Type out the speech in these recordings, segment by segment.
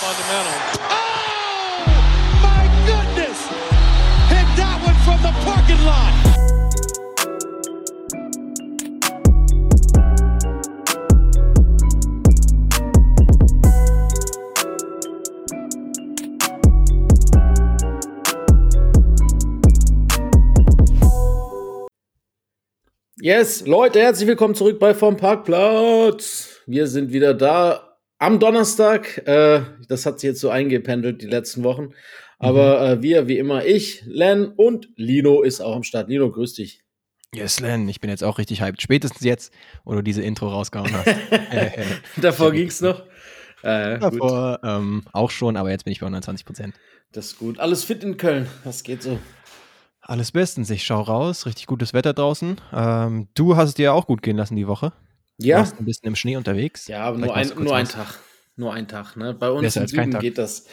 fundamental. Oh, my goodness! Hit that one from the parking lot. Yes, Leute, herzlich willkommen zurück bei Vom Parkplatz. Wir sind wieder da am Donnerstag. Äh, das hat sich jetzt so eingependelt die letzten Wochen. Aber äh, wir, wie immer, ich, Len und Lino ist auch am Start. Lino, grüß dich. Yes, Len, ich bin jetzt auch richtig hyped. Spätestens jetzt, wo du diese Intro rausgehauen hast. Äh, Davor ging's noch. Äh. Davor ähm, auch schon, aber jetzt bin ich bei 120 Prozent. Das ist gut. Alles fit in Köln. Das geht so. Alles bestens. Ich schau raus. Richtig gutes Wetter draußen. Ähm, du hast es dir auch gut gehen lassen die Woche. Du Ja, warst ein bisschen im Schnee unterwegs. ja, aber nur ein, nur ein was. Tag. Nur ein Tag. Ne? Bei uns Besser im Süden geht das.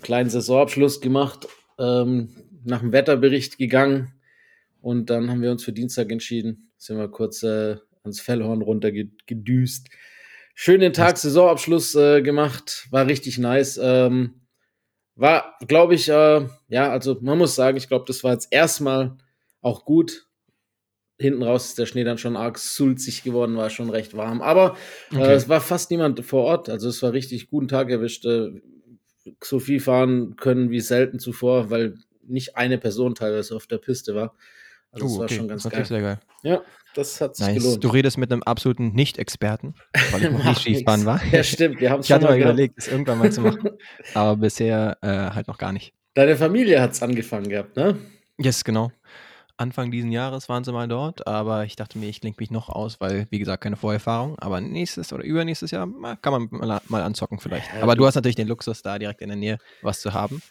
Kleinen Saisonabschluss gemacht, ähm, nach dem Wetterbericht gegangen und dann haben wir uns für Dienstag entschieden. Sind wir kurz äh, ans Fellhorn runtergedüst. Schönen Tag, Saisonabschluss äh, gemacht, war richtig nice. Ähm, war, glaube ich, äh, ja, also man muss sagen, ich glaube, das war jetzt erstmal auch gut. Hinten raus ist der Schnee dann schon arg sulzig geworden, war schon recht warm. Aber äh, Okay. es war fast niemand vor Ort. Also es war richtig guten Tag erwischt. Äh, so viel fahren können wie selten zuvor, weil nicht eine Person teilweise auf der Piste war. Also es Uh, war okay. schon das ganz ist geil. sehr geil. Ja, das hat sich Nice. gelohnt. Du redest mit einem absoluten Nicht-Experten, weil ich noch nie Macht Skifahren war. Ja, stimmt. Wir haben es Ich schon hatte mal gehabt. überlegt, es irgendwann mal zu machen, aber bisher äh, halt noch gar nicht. Deine Familie hat es angefangen gehabt, ne? Yes, genau. Anfang diesen Jahres waren sie mal dort, aber ich dachte mir, ich klinge mich noch aus, weil, wie gesagt, keine Vorerfahrung. Aber nächstes oder übernächstes Jahr kann man mal, mal anzocken vielleicht. Ja, aber du- hast natürlich den Luxus, da direkt in der Nähe was zu haben.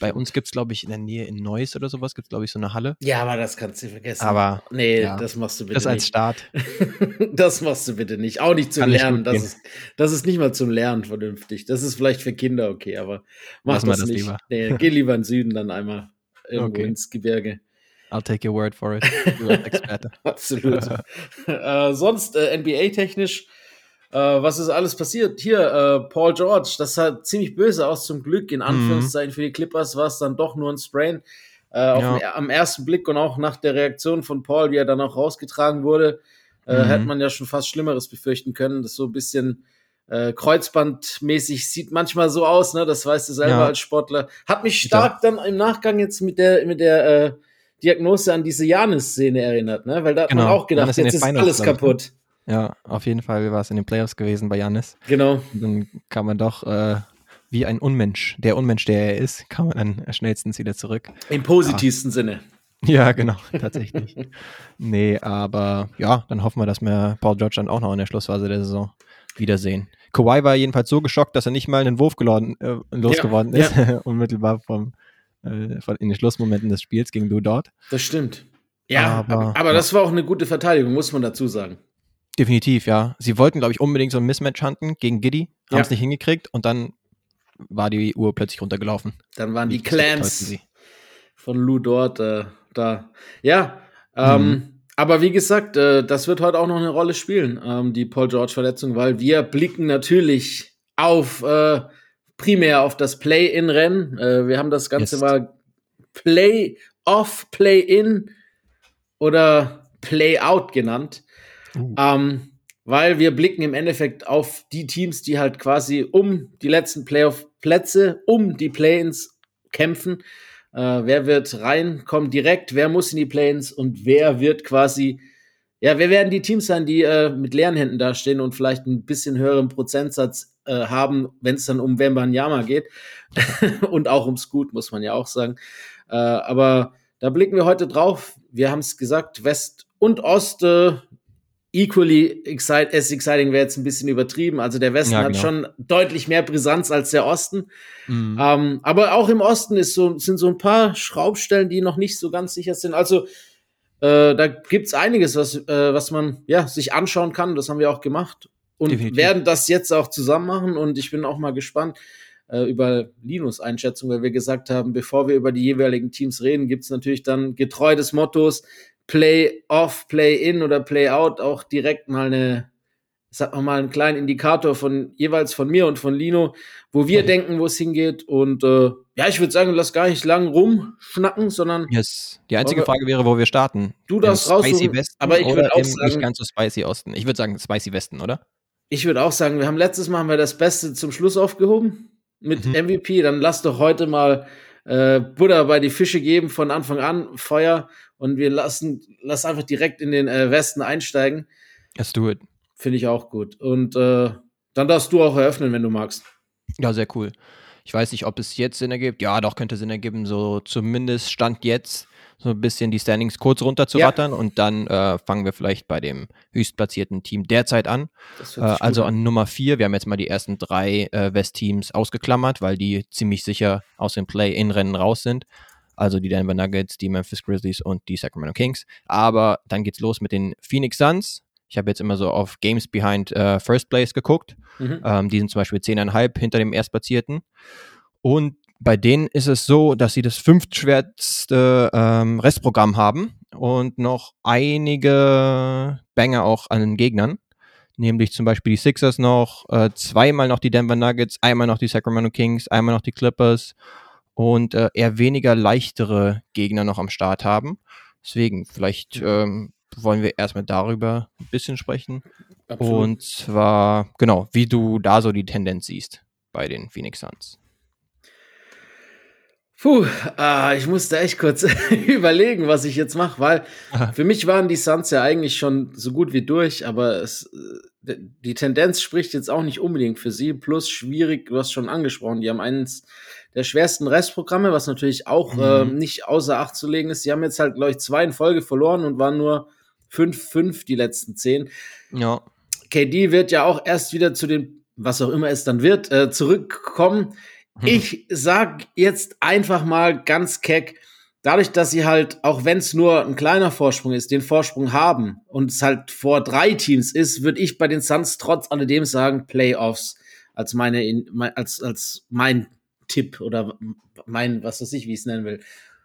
Bei uns gibt es, glaube ich, in der Nähe in Neuss oder sowas, gibt es, glaube ich, so eine Halle. Ja, aber das kannst du vergessen. Aber, nee, ja, das machst du bitte Das als nicht. Start. das machst du bitte nicht. Auch nicht zum Kann nicht Lernen. Das ist, das ist nicht mal zum Lernen vernünftig. Das ist vielleicht für Kinder okay, aber mach wir das, das nicht. lieber. Nee, geh lieber in den Süden dann einmal irgendwo Okay. ins Gebirge. I'll take your word for it. Du Experte. Absolut. äh, sonst äh, NBA-technisch, äh, was ist alles passiert? Hier, äh, Paul George, das sah ziemlich böse aus zum Glück. Mhm. In Anführungszeichen für die Clippers war es dann doch nur ein Sprain. Äh, Ja. den, am ersten Blick und auch nach der Reaktion von Paul, wie er dann auch rausgetragen wurde, äh, Mhm. hätte man ja schon fast Schlimmeres befürchten können. Das so ein bisschen äh, Kreuzbandmäßig sieht manchmal so aus, ne? Das weißt du selber Ja. als Sportler. Hat mich stark dann im Nachgang jetzt mit der, mit der äh, Diagnose an diese Janis-Szene erinnert, ne? Weil da hat man Genau. auch gedacht, jetzt ist Finals, alles ich, ne? kaputt. Ja, auf jeden Fall war es in den Playoffs gewesen bei Janis. Genau. Und dann kam man doch äh, wie ein Unmensch, der Unmensch, der er ist, kam man dann schnellstens wieder zurück. Im positivsten Sinne. Ja, genau, tatsächlich. nee, aber ja, dann hoffen wir, dass wir Paul George dann auch noch in der Schlussphase der Saison wiedersehen. Kawhi war jedenfalls so geschockt, dass er nicht mal einen Wurf geladen, äh, losgeworden Ja, ist, unmittelbar vom, in den Schlussmomenten des Spiels gegen Lou Dort. Das stimmt. Ja, aber, Aber- das war auch eine gute Verteidigung, muss man dazu sagen. Definitiv, ja. Sie wollten, glaube ich, unbedingt so ein Mismatch hunten gegen Giddy, haben Ja. es nicht hingekriegt und dann war die Uhr plötzlich runtergelaufen. Dann waren die täuschten Clams von Lou dort äh, da. Ja, ähm, Mhm. aber wie gesagt, äh, das wird heute auch noch eine Rolle spielen, ähm, die Paul George-Verletzung, weil wir blicken natürlich auf äh, primär auf das Play-in-Rennen. Äh, wir haben das Ganze Yes. mal Play-off, Play-in oder Play-out genannt. Uh. Ähm, weil wir blicken im Endeffekt auf die Teams, die halt quasi um die letzten Playoff-Plätze, um die Play-ins kämpfen. Äh, wer wird reinkommen direkt, wer muss in die Play-ins und wer wird quasi, ja, wer werden die Teams sein, die äh, mit leeren Händen dastehen und vielleicht ein bisschen höheren Prozentsatz äh, haben, wenn es dann um Wembanyama geht und auch um Scoot, muss man ja auch sagen. Äh, aber da blicken wir heute drauf. Wir haben es gesagt, West und Ost äh, equally excite, as exciting wäre jetzt ein bisschen übertrieben. Also der Westen Ja, hat genau. schon deutlich mehr Brisanz als der Osten. Mhm. Ähm, aber auch im Osten ist so, sind so ein paar Schraubstellen, die noch nicht so ganz sicher sind. Also äh, da gibt's einiges, was, äh, was man ja, sich anschauen kann. Das haben wir auch gemacht. Und Definitiv. werden das jetzt auch zusammen machen. Und ich bin auch mal gespannt äh, über Linus Einschätzung, weil wir gesagt haben, bevor wir über die jeweiligen Teams reden, gibt's natürlich dann getreu des Mottos Play off, Play in oder Play out auch direkt mal eine sag mal, einen kleinen Indikator von jeweils von mir und von Lino, wo wir mhm. denken, wo es hingeht. Und äh, ja, ich würde sagen, lass gar nicht lang rumschnacken, sondern. Yes. Die einzige Frage wäre, wo wir starten. Du darfst raus. Spicy Westen aber ich würde auch sagen. Nicht ganz so Spicy Osten. Ich würde sagen, Spicy Westen, oder? Ich würde auch sagen, wir haben letztes Mal haben wir das Beste zum Schluss aufgehoben mit mhm. MVP. Dann lass doch heute mal äh, Buddha bei die Fische geben von Anfang an, Feuer. Und wir lassen, lass einfach direkt in den äh, Westen einsteigen. Let's do it. Finde ich auch gut. Und äh, dann darfst du auch eröffnen, wenn du magst. Ja, sehr cool. Ich weiß nicht, ob es jetzt Sinn ergibt. Ja, doch, könnte Sinn ergeben. So zumindest Stand jetzt so ein bisschen die Standings kurz runter zu rattern ja. und dann äh, fangen wir vielleicht bei dem höchstplatzierten Team derzeit an. Äh, also an Nummer vier. Wir haben jetzt mal die ersten drei äh, West-Teams ausgeklammert, weil die ziemlich sicher aus dem Play-In-Rennen raus sind. Also die Denver Nuggets, die Memphis Grizzlies und die Sacramento Kings. Aber dann geht's los mit den Phoenix Suns. Ich habe jetzt immer so auf Games Behind uh, First Place geguckt. Mhm. Ähm, die sind zum Beispiel 10,5 hinter dem Erstplatzierten. Und bei denen ist es so, dass sie das fünftschwerste ähm, Restprogramm haben und noch einige Banger auch an den Gegnern. Nämlich zum Beispiel die Sixers noch, äh, zweimal noch die Denver Nuggets, einmal noch die Sacramento Kings, einmal noch die Clippers und äh, eher weniger leichtere Gegner noch am Start haben. Deswegen, vielleicht ähm, wollen wir erstmal darüber ein bisschen sprechen. Absolut. Und zwar, genau, wie du da so die Tendenz siehst bei den Phoenix Suns. Puh, äh, ich musste echt kurz überlegen, was ich jetzt mache, weil für mich waren die Suns ja eigentlich schon so gut wie durch, aber es, äh, die Tendenz spricht jetzt auch nicht unbedingt für sie. Plus schwierig, du hast schon angesprochen, die haben eines der schwersten Restprogramme, was natürlich auch mhm. äh, nicht außer Acht zu legen ist. Die haben jetzt halt, glaube ich, zwei in Folge verloren und waren nur 5-5 die letzten zehn. Ja. KD wird ja auch erst wieder zu den, was auch immer es dann wird, äh, zurückkommen. Hm. Ich sag jetzt einfach mal ganz keck, dadurch, dass sie halt, auch wenn es nur ein kleiner Vorsprung ist, den Vorsprung haben und es halt vor drei Teams ist, würde ich bei den Suns trotz alledem sagen, Playoffs als meine, als, als mein Tipp oder mein, was weiß ich, wie ich es nennen will.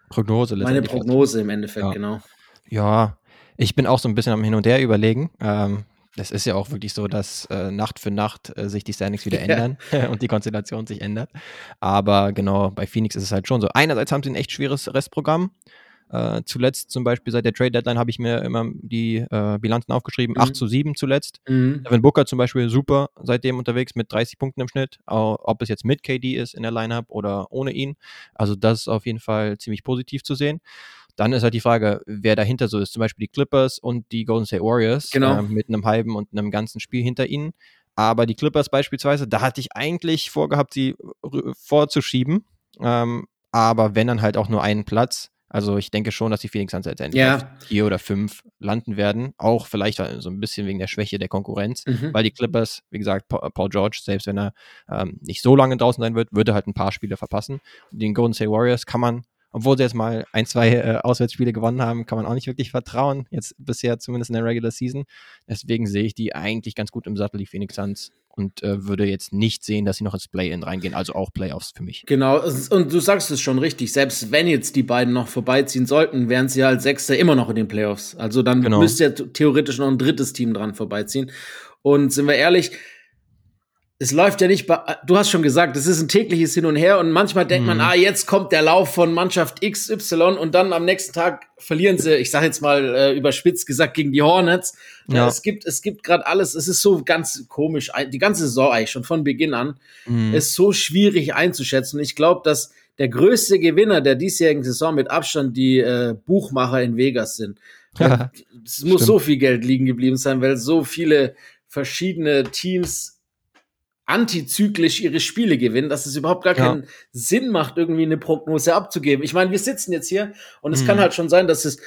Prognose. Meine Prognose im Endeffekt, ja. genau. Ja, ich bin auch so ein bisschen am Hin und Her überlegen. Ähm, das ist ja auch wirklich so, dass äh, Nacht für Nacht äh, sich die Standings wieder ändern ja. und die Konstellation sich ändert. Aber genau, bei Phoenix ist es halt schon so. Einerseits haben sie ein echt schweres Restprogramm. Äh, zuletzt zum Beispiel seit der Trade Deadline habe ich mir immer die äh, Bilanzen aufgeschrieben. Mhm. 8 zu 7 zuletzt. Mhm. Devin Booker zum Beispiel super seitdem unterwegs mit 30 Punkten im Schnitt. Ob es jetzt mit KD ist in der Lineup oder ohne ihn. Also das ist auf jeden Fall ziemlich positiv zu sehen. Dann ist halt die Frage, wer dahinter so ist. Zum Beispiel die Clippers und die Golden State Warriors genau. äh, mit einem halben und einem ganzen Spiel hinter ihnen. Aber die Clippers beispielsweise, da hatte ich eigentlich vorgehabt, sie vorzuschieben. Ähm, aber wenn dann halt auch nur einen Platz. Also ich denke schon, dass die Phoenix Suns letztendlich ja. vier oder fünf landen werden. Auch vielleicht so ein bisschen wegen der Schwäche der Konkurrenz. Mhm. Weil die Clippers, wie gesagt, Paul George, selbst wenn er ähm, nicht so lange draußen sein wird, würde halt ein paar Spiele verpassen. Den Golden State Warriors kann man obwohl sie jetzt mal ein, zwei äh, Auswärtsspiele gewonnen haben, kann man auch nicht wirklich vertrauen. Jetzt bisher zumindest in der Regular Season. Deswegen sehe ich die eigentlich ganz gut im Sattel, die Phoenix Suns. Und äh, würde jetzt nicht sehen, dass sie noch ins Play-In reingehen, also auch Playoffs für mich. Genau, und du sagst es schon richtig, selbst wenn jetzt die beiden noch vorbeiziehen sollten, wären sie halt Sechster immer noch in den Playoffs. Also dann genau. müsste ja theoretisch noch ein drittes Team dran vorbeiziehen. Und sind wir ehrlich, es läuft ja nicht, du hast schon gesagt, es ist ein tägliches Hin und Her und manchmal denkt mhm. man, ah, jetzt kommt der Lauf von Mannschaft XY und dann am nächsten Tag verlieren sie, ich sage jetzt mal äh, überspitzt gesagt, gegen die Hornets. Ja. es gibt, es gibt gerade alles, es ist so ganz komisch, die ganze Saison eigentlich schon von Beginn an, mhm. ist so schwierig einzuschätzen. Ich glaube, dass der größte Gewinner der diesjährigen Saison mit Abstand die äh, Buchmacher in Vegas sind. Es muss stimmt. so viel Geld liegen geblieben sein, weil so viele verschiedene Teams antizyklisch ihre Spiele gewinnen, dass es überhaupt gar ja. keinen Sinn macht, irgendwie eine Prognose abzugeben. Ich meine, wir sitzen jetzt hier und es mhm. kann halt schon sein, dass es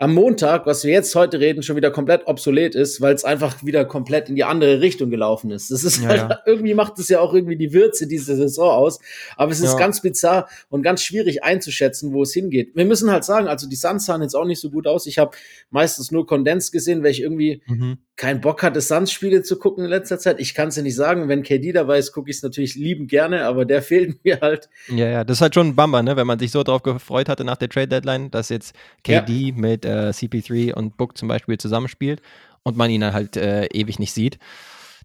am Montag, was wir jetzt heute reden, schon wieder komplett obsolet ist, weil es einfach wieder komplett in die andere Richtung gelaufen ist. Das ist ja, halt, ja. irgendwie macht es ja auch irgendwie die Würze dieser Saison aus. Aber es ist ja. ganz bizarr und ganz schwierig einzuschätzen, wo es hingeht. Wir müssen halt sagen, also die Suns sahen jetzt auch nicht so gut aus. Ich habe meistens nur Kondens gesehen, weil ich irgendwie mhm. Keinen Bock hatte, Suns-Spiele zu gucken in letzter Zeit. Ich kann es ja nicht sagen. Wenn KD dabei ist, gucke ich es natürlich lieben gerne, aber der fehlt mir halt. Ja, ja, das ist halt schon ein Bummer, ne? wenn man sich so drauf gefreut hatte nach der Trade-Deadline, dass jetzt KD mit äh, CP3 und Book zum Beispiel zusammenspielt und man ihn dann halt äh, ewig nicht sieht.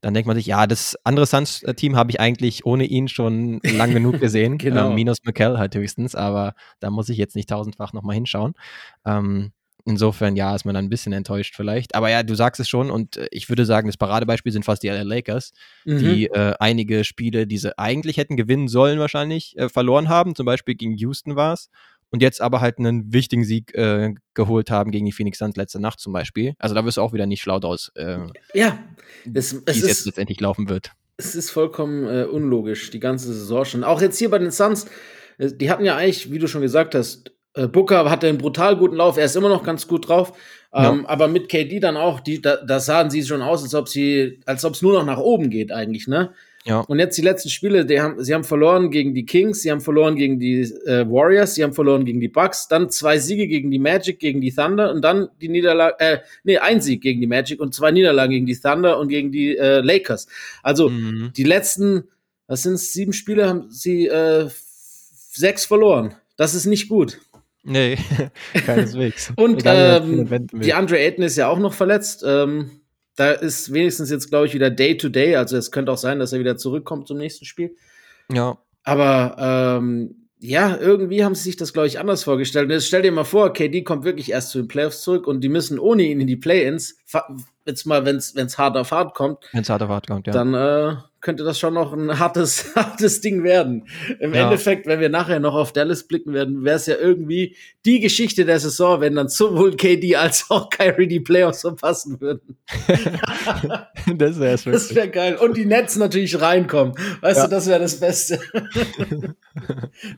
dann denkt man sich, ja, das andere Suns-Team habe ich eigentlich ohne ihn schon lang genug gesehen. Genau. ähm, minus McKell halt höchstens, aber da muss ich jetzt nicht tausendfach nochmal hinschauen. Ähm, insofern, ja, ist man dann ein bisschen enttäuscht vielleicht. Aber ja, du sagst es schon und äh, ich würde sagen, das Paradebeispiel sind fast die LA Lakers, Mhm. die äh, einige Spiele, die sie eigentlich hätten gewinnen sollen, wahrscheinlich äh, verloren haben. Zum Beispiel gegen Houston war es. Und jetzt aber halt einen wichtigen Sieg äh, geholt haben gegen die Phoenix Suns letzte Nacht zum Beispiel. Also da wirst du auch wieder nicht schlau draus, äh, ja, es, wie es, es jetzt ist, letztendlich laufen wird. es ist vollkommen äh, unlogisch, die ganze Saison schon. Auch jetzt hier bei den Suns, die hatten ja eigentlich, wie du schon gesagt hast, Booker hatte einen brutal guten Lauf, er ist immer noch ganz gut drauf. Ähm, Aber mit KD dann auch, die, da, da sahen sie schon aus, als ob sie, als ob es nur noch nach oben geht eigentlich, ne? Ja. Und jetzt die letzten Spiele, die haben, sie haben verloren gegen die Kings, sie haben verloren gegen die äh, Warriors, sie haben verloren gegen die Bucks, dann zwei Siege gegen die Magic, gegen die Thunder und dann die Niederlage, äh, nee, ein Sieg gegen die Magic und zwei Niederlagen gegen die Thunder und gegen die äh, Lakers. Also Mhm. die letzten, was sind es, sieben Spiele, haben sie äh, sechs verloren. Das ist nicht gut. Nee, keineswegs. Und ähm, die Andre Ayton ist ja auch noch verletzt. Ähm, da ist wenigstens jetzt, glaube ich, wieder Day-to-Day. Also es könnte auch sein, dass er wieder zurückkommt zum nächsten Spiel. ja. Aber ähm, ja, irgendwie haben sie sich das, glaube ich, anders vorgestellt. Und jetzt stell dir mal vor, KD kommt wirklich erst zu den Playoffs zurück und die müssen ohne ihn in die Play-Ins, jetzt mal, wenn es hart auf hart kommt, Wenn es hart auf hart kommt, ja. dann äh, könnte das schon noch ein hartes, hartes Ding werden. Im Ja. Endeffekt, wenn wir nachher noch auf Dallas blicken werden, wäre es ja irgendwie die Geschichte der Saison, wenn dann sowohl KD als auch Kyrie die Playoffs verpassen würden. das wäre es Das wäre geil. Und die Nets natürlich reinkommen. Weißt Ja. du, das wäre das Beste.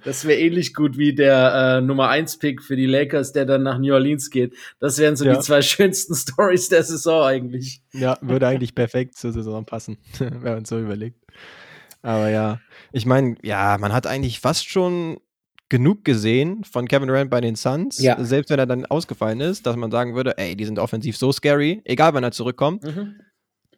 das wäre ähnlich gut wie der äh, Nummer 1 Pick für die Lakers, der dann nach New Orleans geht. Das wären so Ja. die zwei schönsten Stories der Saison eigentlich. Ja, würde eigentlich perfekt zur Saison passen, wenn man so überlegt. Aber ja, ich meine, ja, man hat eigentlich fast schon genug gesehen von Kevin Durant bei den Suns, Ja. selbst wenn er dann ausgefallen ist, dass man sagen würde, ey, die sind offensiv so scary, egal wann er zurückkommt, Mhm.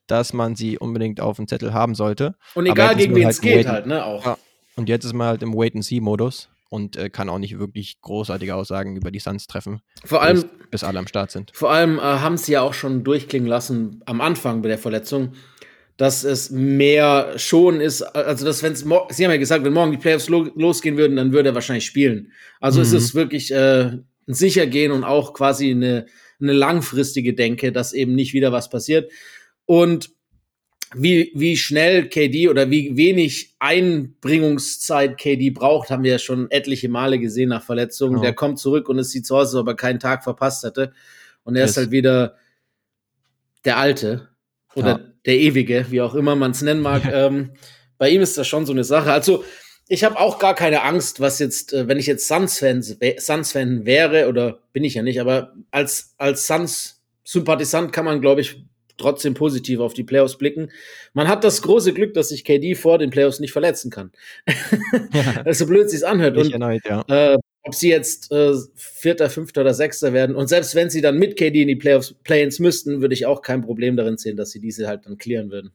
dass man sie unbedingt auf dem Zettel haben sollte. Und egal, gegen wen halt es geht waiting- halt, ne? Auch. Ja. Und jetzt ist man halt im Wait-and-See-Modus und äh, kann auch nicht wirklich großartige Aussagen über die Suns treffen, Vor allem, bis, bis alle am Start sind. Vor allem äh, haben sie ja auch schon durchklingen lassen am Anfang bei der Verletzung, dass es mehr schon ist, also dass wenn es sie haben ja gesagt, wenn morgen die Playoffs lo losgehen würden, dann würde er wahrscheinlich spielen. Also es Mhm. ist wirklich äh, ein Sichergehen und auch quasi eine, eine langfristige Denke, dass eben nicht wieder was passiert. Und wie, wie schnell KD oder wie wenig Einbringungszeit KD braucht, haben wir ja schon etliche Male gesehen nach Verletzungen. Genau. Der kommt zurück und es sieht so aus, als ob er keinen Tag verpasst hätte. Und er ist Yes. halt wieder der Alte oder Ja. der Ewige, wie auch immer man es nennen mag. ähm, bei ihm ist das schon so eine Sache. Also, ich habe auch gar keine Angst, was jetzt, äh, wenn ich jetzt Suns-Fan Suns -Fan wäre, oder bin ich ja nicht, aber als, als Suns-Sympathisant kann man, glaube ich, trotzdem positiv auf die Playoffs blicken. Man hat das große Glück, dass sich KD vor den Playoffs nicht verletzen kann. so blöd sich's anhört. Nicht Und erneut, ja. äh, ob sie jetzt äh, Vierter, Fünfter oder Sechster werden. Und selbst wenn sie dann mit KD in die Playoffs Play-ins müssten, würde ich auch kein Problem darin sehen, dass sie diese halt dann clearen würden.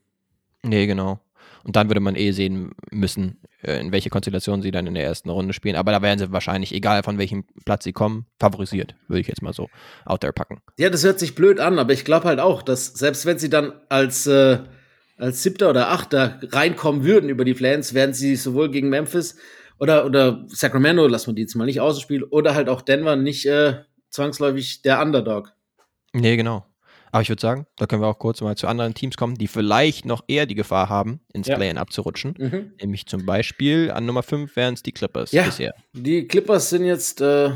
Nee, genau. Und dann würde man eh sehen müssen, äh, in welche Konstellation sie dann in der ersten Runde spielen. Aber da wären sie wahrscheinlich, egal von welchem Platz sie kommen, favorisiert, würde ich jetzt mal so out there packen. Ja, das hört sich blöd an, aber ich glaube halt auch, dass selbst wenn sie dann als, äh, als Siebter oder Achter reinkommen würden über die Plans, werden sie sowohl gegen Memphis oder, oder Sacramento, lassen wir die jetzt mal nicht außen spielen, oder halt auch Denver nicht äh, zwangsläufig der Underdog. Nee, genau. Aber ich würde sagen, da können wir auch kurz mal zu anderen Teams kommen, die vielleicht noch eher die Gefahr haben, ins Ja. Play-In abzurutschen. Mhm. Nämlich zum Beispiel an Nummer 5 wären es die Clippers Ja. bisher. Die Clippers sind jetzt äh,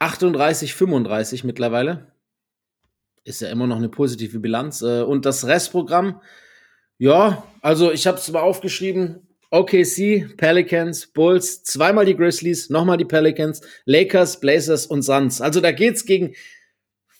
38, 35 mittlerweile. Ist ja immer noch eine positive Bilanz. Äh, und das Restprogramm, ja, also ich habe es mal aufgeschrieben. OKC, Pelicans, Bulls, zweimal die Grizzlies, nochmal die Pelicans, Lakers, Blazers und Suns. Also da geht's gegen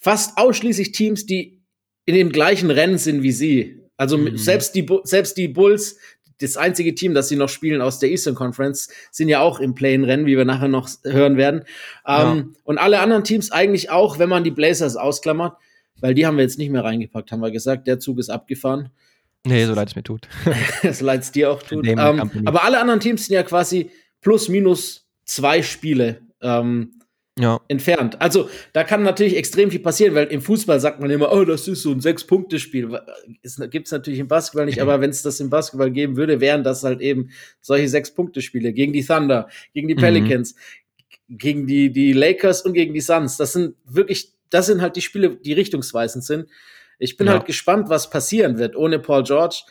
fast ausschließlich Teams, die in dem gleichen Rennen sind wie sie. Also Mhm. selbst, die, selbst die Bulls, das einzige Team, das sie noch spielen aus der Eastern Conference, sind ja auch im Play-in-Rennen, wie wir nachher noch hören werden. Ähm, Und alle anderen Teams eigentlich auch, wenn man die Blazers ausklammert, weil die haben wir jetzt nicht mehr reingepackt, haben wir gesagt, der Zug ist abgefahren. Nee, so leid es mir tut. so leid es dir auch tut. Ähm, aber alle anderen Teams sind ja quasi plus minus zwei Spiele ähm, ja. entfernt. Also da kann natürlich extrem viel passieren, weil im Fußball sagt man immer, oh, das ist so ein Sechs-Punkte-Spiel. Gibt es natürlich im Basketball nicht, aber wenn es das im Basketball geben würde, wären das halt eben solche Sechs-Punkte-Spiele gegen die Thunder, gegen die mhm. Pelicans, mhm. gegen die, die Lakers und gegen die Suns. Das sind wirklich, das sind halt die Spiele, die richtungsweisend sind. Ich bin ja. halt gespannt, was passieren wird ohne Paul George.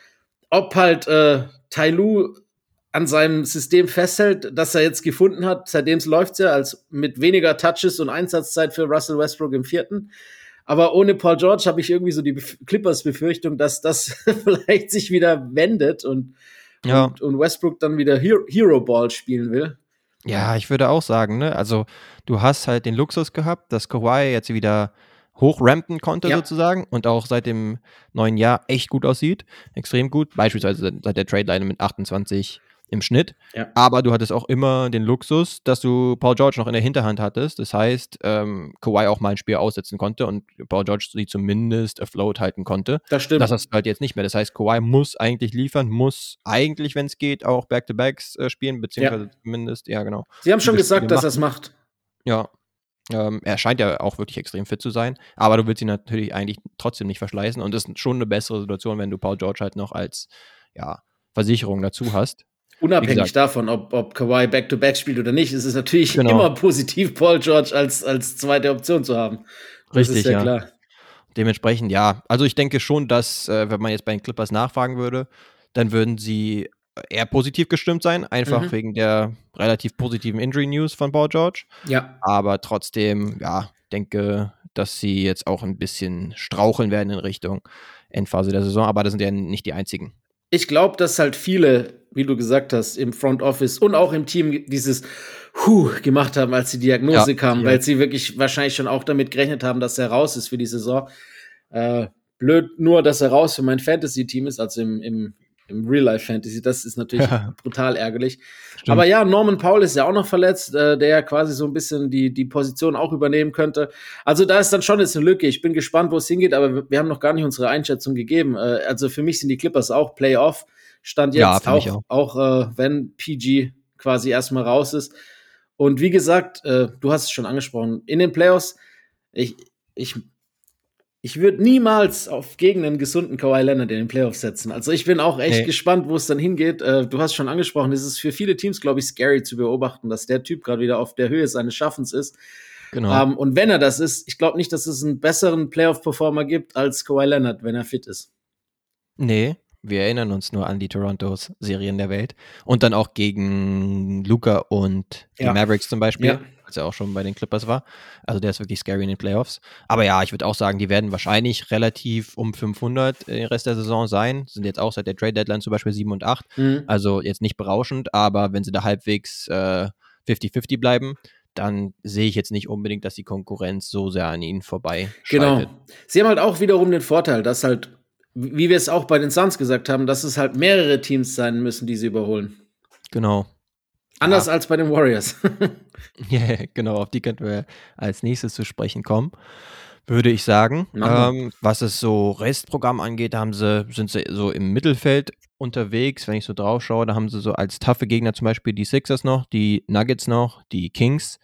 Ob halt äh, Tai Lu an seinem System festhält, das er jetzt gefunden hat. Seitdem es läuft ja als mit weniger Touches und Einsatzzeit für Russell Westbrook im vierten. Aber ohne Paul George habe ich irgendwie so die Clippers Befürchtung, dass das vielleicht sich wieder wendet und, ja. und, und, Westbrook dann wieder Hero, Hero Ball spielen will. Ja, ich würde auch sagen, ne? Also du hast halt den Luxus gehabt, dass Kawhi jetzt wieder hochrampen konnte ja. sozusagen und auch seit dem neuen Jahr echt gut aussieht, extrem gut. Beispielsweise seit der Trade Line mit 28 im Schnitt. Ja. Aber du hattest auch immer den Luxus, dass du Paul George noch in der Hinterhand hattest. Das heißt, ähm, Kawhi auch mal ein Spiel aussetzen konnte und Paul George sie zumindest afloat halten konnte. Das stimmt. Das hast du halt jetzt nicht mehr. Das heißt, Kawhi muss eigentlich liefern, muss eigentlich, wenn es geht, auch Back-to-Backs äh, spielen, beziehungsweise ja. zumindest, ja, genau. Sie haben schon gesagt, dass er es macht. Ja, ähm, er scheint ja auch wirklich extrem fit zu sein, aber du willst ihn natürlich eigentlich trotzdem nicht verschleißen und das ist schon eine bessere Situation, wenn du Paul George halt noch als ja, Versicherung dazu hast. Unabhängig davon, ob, ob Kawhi Back-to-Back spielt oder nicht, ist es natürlich genau. immer positiv, Paul George als, als zweite Option zu haben. Das Richtig, ist ja, ja. klar. Dementsprechend, ja. Also ich denke schon, dass, äh, wenn man jetzt bei den Clippers nachfragen würde, dann würden sie eher positiv gestimmt sein, einfach mhm. wegen der relativ positiven Injury News von Paul George. Ja. Aber trotzdem, ja, denke, dass sie jetzt auch ein bisschen straucheln werden in Richtung Endphase der Saison, aber das sind ja nicht die einzigen ich glaube, dass halt viele, wie du gesagt hast, im Front Office und auch im Team dieses Huh gemacht haben, als die Diagnose ja, kam, ja. weil sie wirklich wahrscheinlich schon auch damit gerechnet haben, dass er raus ist für die Saison. Äh, blöd nur, dass er raus für mein Fantasy-Team ist, also im, im, im Real-Life-Fantasy. Das ist natürlich brutal ärgerlich. Stimmt. Aber ja, Norman Paul ist ja auch noch verletzt, äh, der ja quasi so ein bisschen die, die Position auch übernehmen könnte. Also da ist dann schon jetzt eine Lücke. Ich bin gespannt, wo es hingeht, aber wir haben noch gar nicht unsere Einschätzung gegeben. Äh, also für mich sind die Clippers auch Playoff. Stand jetzt ja, auch, auch, auch äh, wenn PG quasi erstmal raus ist. Und wie gesagt, äh, du hast es schon angesprochen, in den Playoffs, ich, ich ich würde niemals auf gegen einen gesunden Kawhi Leonard in den Playoffs setzen. Also ich bin auch echt hey. gespannt, wo es dann hingeht. Äh, du hast schon angesprochen, es ist für viele Teams, glaube ich, scary zu beobachten, dass der Typ gerade wieder auf der Höhe seines Schaffens ist. Genau. Ähm, und wenn er das ist, ich glaube nicht, dass es einen besseren Playoff-Performer gibt als Kawhi Leonard, wenn er fit ist. Nee, wir erinnern uns nur an die Torontos Serien der Welt. Und dann auch gegen Luca und die ja. Mavericks zum Beispiel. Ja als er auch schon bei den Clippers war. Also der ist wirklich scary in den Playoffs. Aber ja, ich würde auch sagen, die werden wahrscheinlich relativ um 500 den Rest der Saison sein. Sind jetzt auch seit der Trade Deadline zum Beispiel 7 und 8. Mhm. Also jetzt nicht berauschend, aber wenn sie da halbwegs 50-50 äh, bleiben, dann sehe ich jetzt nicht unbedingt, dass die Konkurrenz so sehr an ihnen vorbei Genau. Sie haben halt auch wiederum den Vorteil, dass halt, wie wir es auch bei den Suns gesagt haben, dass es halt mehrere Teams sein müssen, die sie überholen. Genau. Anders ja. als bei den Warriors. Ja, yeah, genau, auf die könnten wir als nächstes zu sprechen kommen. Würde ich sagen. Ähm, was es so Restprogramm angeht, haben sie, sind sie so im Mittelfeld unterwegs, wenn ich so drauf schaue. Da haben sie so als taffe Gegner zum Beispiel die Sixers noch, die Nuggets noch, die Kings,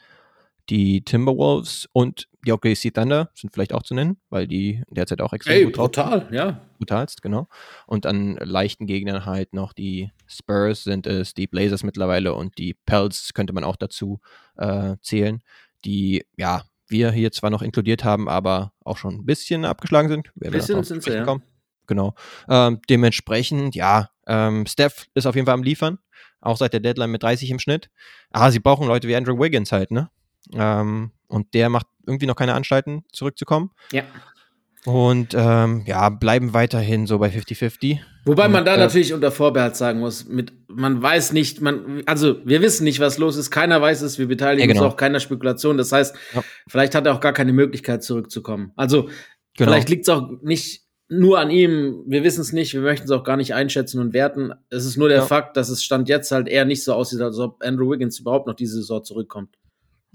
die Timberwolves und die OKC Thunder sind vielleicht auch zu nennen, weil die derzeit auch extrem Ey, gut brutal, ja. Brutalst, genau. Und an leichten Gegnern halt noch die Spurs sind es, die Blazers mittlerweile und die Pelts könnte man auch dazu äh, zählen, die, ja, wir hier zwar noch inkludiert haben, aber auch schon ein bisschen abgeschlagen sind. Ein bisschen sind sie, ja. Genau. Ähm, dementsprechend, ja, ähm, Steph ist auf jeden Fall am Liefern, auch seit der Deadline mit 30 im Schnitt. Ah, sie brauchen Leute wie Andrew Wiggins halt, ne? Ähm, und der macht irgendwie noch keine Anstalten, zurückzukommen. Ja. Und ähm, ja, bleiben weiterhin so bei 50-50. Wobei man da äh, natürlich unter Vorbehalt sagen muss, mit, man weiß nicht, man, also wir wissen nicht, was los ist, keiner weiß es, wir beteiligen ja, genau. uns auch keiner Spekulation. Das heißt, ja. vielleicht hat er auch gar keine Möglichkeit, zurückzukommen. Also genau. vielleicht liegt es auch nicht nur an ihm, wir wissen es nicht, wir möchten es auch gar nicht einschätzen und werten. Es ist nur der ja. Fakt, dass es Stand jetzt halt eher nicht so aussieht, als ob Andrew Wiggins überhaupt noch diese Saison zurückkommt.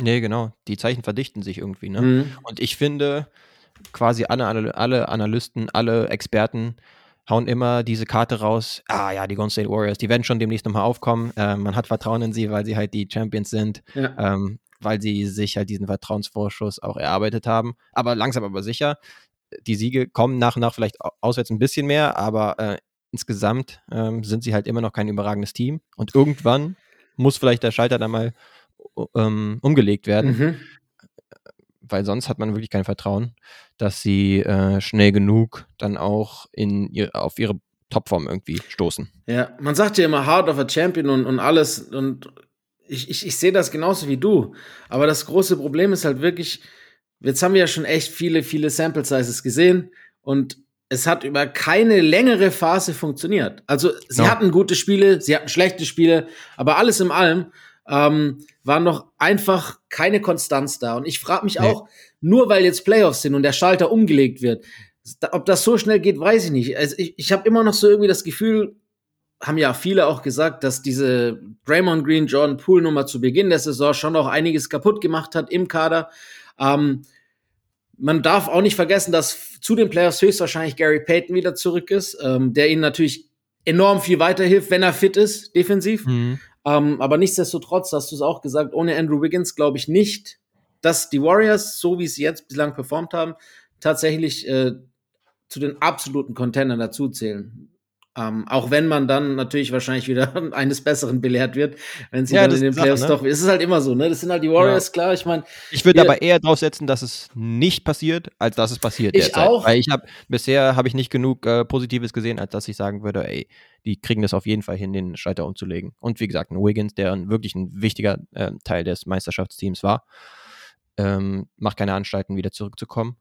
Nee, genau. Die Zeichen verdichten sich irgendwie. Ne? Mhm. Und ich finde, quasi alle, alle Analysten, alle Experten hauen immer diese Karte raus. Ah ja, die Golden State Warriors, die werden schon demnächst nochmal aufkommen. Ähm, man hat Vertrauen in sie, weil sie halt die Champions sind. Ja. Ähm, weil sie sich halt diesen Vertrauensvorschuss auch erarbeitet haben. Aber langsam aber sicher. Die Siege kommen nach und nach vielleicht auswärts ein bisschen mehr, aber äh, insgesamt ähm, sind sie halt immer noch kein überragendes Team. Und irgendwann muss vielleicht der Schalter dann mal ähm, umgelegt werden. Mhm. Weil sonst hat man wirklich kein Vertrauen, dass sie äh, schnell genug dann auch in ihr, auf ihre Topform irgendwie stoßen. Ja, man sagt ja immer Heart of a Champion und, und alles. Und ich, ich, ich sehe das genauso wie du. Aber das große Problem ist halt wirklich, jetzt haben wir ja schon echt viele, viele Sample Sizes gesehen. Und es hat über keine längere Phase funktioniert. Also sie no. hatten gute Spiele, sie hatten schlechte Spiele, aber alles in allem ähm, war noch einfach keine Konstanz da. Und ich frage mich nee. auch, nur weil jetzt Playoffs sind und der Schalter umgelegt wird, ob das so schnell geht, weiß ich nicht. Also ich, ich habe immer noch so irgendwie das Gefühl, haben ja viele auch gesagt, dass diese Draymond Green Jordan Poole Nummer zu Beginn der Saison schon noch einiges kaputt gemacht hat im Kader. Ähm, man darf auch nicht vergessen, dass zu den Playoffs höchstwahrscheinlich Gary Payton wieder zurück ist, ähm, der ihnen natürlich enorm viel weiterhilft, wenn er fit ist, defensiv. Mhm. Ähm, aber nichtsdestotrotz hast du es auch gesagt, ohne Andrew Wiggins glaube ich nicht, dass die Warriors, so wie sie jetzt bislang performt haben, tatsächlich äh, zu den absoluten Contendern dazuzählen. Ähm, auch wenn man dann natürlich wahrscheinlich wieder eines Besseren belehrt wird, wenn sie ja, dann in den Playoffs Sache, ne? doch. Es ist halt immer so, ne? Das sind halt die Warriors, ja. klar. Ich meine. Ich würde aber eher drauf setzen, dass es nicht passiert, als dass es passiert. Ich derzeit. auch. Weil ich habe bisher habe ich nicht genug äh, Positives gesehen, als dass ich sagen würde, ey, die kriegen das auf jeden Fall hin, den Scheiter umzulegen. Und wie gesagt, ein Wiggins, der ein, wirklich ein wichtiger äh, Teil des Meisterschaftsteams war, ähm, macht keine Anstalten, wieder zurückzukommen.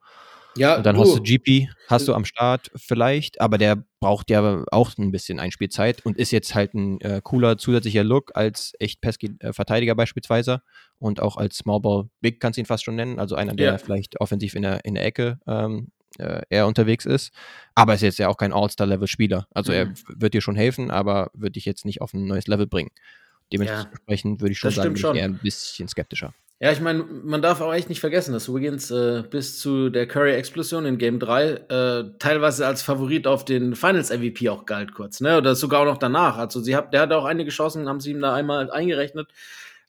Ja, und dann du. hast du GP, hast du am Start vielleicht, aber der braucht ja auch ein bisschen Einspielzeit und ist jetzt halt ein äh, cooler zusätzlicher Look als echt pesky äh, Verteidiger beispielsweise und auch als Smallball Big kannst du ihn fast schon nennen, also einer, der ja. vielleicht offensiv in der, in der Ecke ähm, äh, eher unterwegs ist, aber ist jetzt ja auch kein All-Star-Level-Spieler. Also mhm. er wird dir schon helfen, aber wird dich jetzt nicht auf ein neues Level bringen. Dementsprechend ja, würde ich schon sagen, bin ich eher ein bisschen skeptischer. Ja, ich meine, man darf auch echt nicht vergessen, dass Wiggins äh, bis zu der Curry-Explosion in Game 3 äh, teilweise als Favorit auf den Finals-MVP auch galt kurz, ne? Oder sogar auch noch danach. Also sie hat, der hat auch einige Chancen, haben sie ihm da einmal eingerechnet.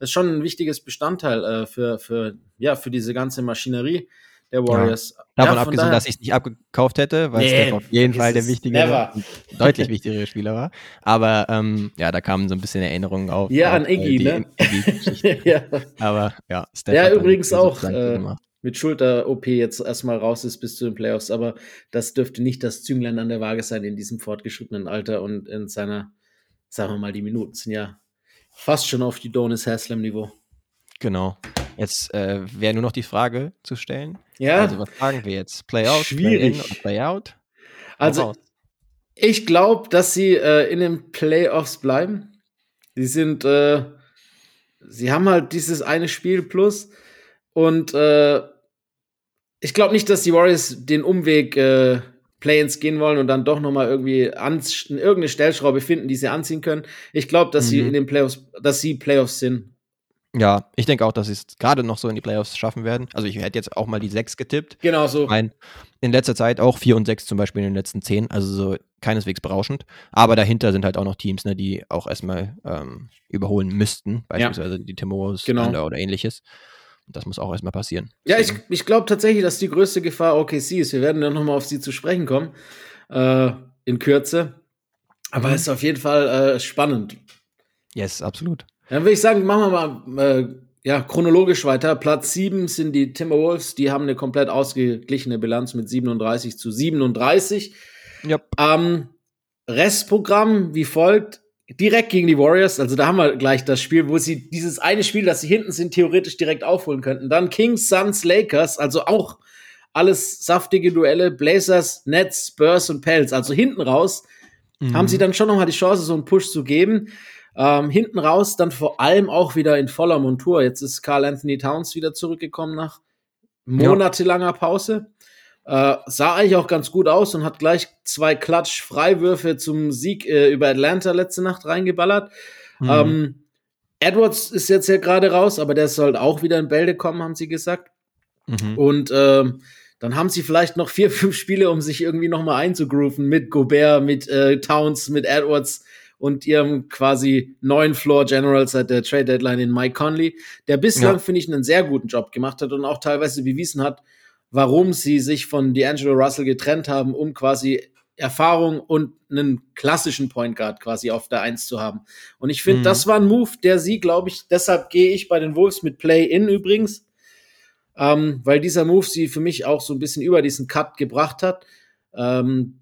Das ist schon ein wichtiges Bestandteil äh, für, für, ja, für diese ganze Maschinerie der Warriors. Ja. Davon ja, abgesehen, dass ich es nicht abgekauft hätte, weil nee, es auf jeden Fall der wichtigere, deutlich wichtigere Spieler war. Aber ähm, ja, da kamen so ein bisschen Erinnerungen auf. Ja, an Iggy, äh, ne? Iggy ja. Aber ja, Steph Ja, übrigens auch äh, mit Schulter-OP jetzt erstmal raus ist bis zu den Playoffs, aber das dürfte nicht das Zünglein an der Waage sein in diesem fortgeschrittenen Alter und in seiner, sagen wir mal, die Minuten sind ja fast schon auf die Donis Haslam-Niveau. Genau. Jetzt äh, wäre nur noch die Frage zu stellen. Ja. Also, was fragen wir jetzt? Playout, Schwierig. Play-in Play-out? Also, ich glaube, dass sie äh, in den Playoffs bleiben. Sie sind, äh, sie haben halt dieses eine Spiel plus und äh, ich glaube nicht, dass die Warriors den Umweg äh, Play-ins gehen wollen und dann doch noch mal irgendwie an, irgendeine Stellschraube finden, die sie anziehen können. Ich glaube, dass mhm. sie in den Playoffs, dass sie Playoffs sind ja, ich denke auch, dass sie es gerade noch so in die Playoffs schaffen werden. Also ich hätte jetzt auch mal die 6 getippt. Genau so. Mein, in letzter Zeit auch 4 und 6 zum Beispiel in den letzten 10. Also so keineswegs berauschend. Aber dahinter sind halt auch noch Teams, ne, die auch erstmal ähm, überholen müssten. Beispielsweise ja. die Timberwolves genau. oder ähnliches. Das muss auch erstmal passieren. Ja, ich, ich glaube tatsächlich, dass die größte Gefahr OKC ist. Wir werden dann nochmal auf sie zu sprechen kommen. Äh, in Kürze. Aber mhm. es ist auf jeden Fall äh, spannend. Yes, absolut. Dann würde ich sagen, machen wir mal äh, ja, chronologisch weiter. Platz 7 sind die Timberwolves. Die haben eine komplett ausgeglichene Bilanz mit 37 zu 37. Yep. Ähm, Restprogramm wie folgt. Direkt gegen die Warriors, also da haben wir gleich das Spiel, wo sie dieses eine Spiel, das sie hinten sind, theoretisch direkt aufholen könnten. Dann Kings, Suns, Lakers, also auch alles saftige Duelle. Blazers, Nets, Spurs und Pelz. Also hinten raus mhm. haben sie dann schon noch mal die Chance, so einen Push zu geben. Ähm, hinten raus dann vor allem auch wieder in voller Montur. Jetzt ist Carl Anthony Towns wieder zurückgekommen nach monatelanger Pause. Äh, sah eigentlich auch ganz gut aus und hat gleich zwei Klatsch-Freiwürfe zum Sieg äh, über Atlanta letzte Nacht reingeballert. Mhm. Ähm, Edwards ist jetzt ja gerade raus, aber der soll auch wieder in Bälde kommen, haben sie gesagt. Mhm. Und ähm, dann haben sie vielleicht noch vier, fünf Spiele, um sich irgendwie noch mal einzugrooven mit Gobert, mit äh, Towns, mit Edwards und ihrem quasi neuen Floor General seit der Trade Deadline in Mike Conley, der bislang, ja. finde ich, einen sehr guten Job gemacht hat und auch teilweise bewiesen hat, warum sie sich von D'Angelo Russell getrennt haben, um quasi Erfahrung und einen klassischen Point Guard quasi auf der Eins zu haben. Und ich finde, mhm. das war ein Move, der sie, glaube ich, deshalb gehe ich bei den Wolves mit Play-In übrigens, ähm, weil dieser Move sie für mich auch so ein bisschen über diesen Cut gebracht hat. Ähm,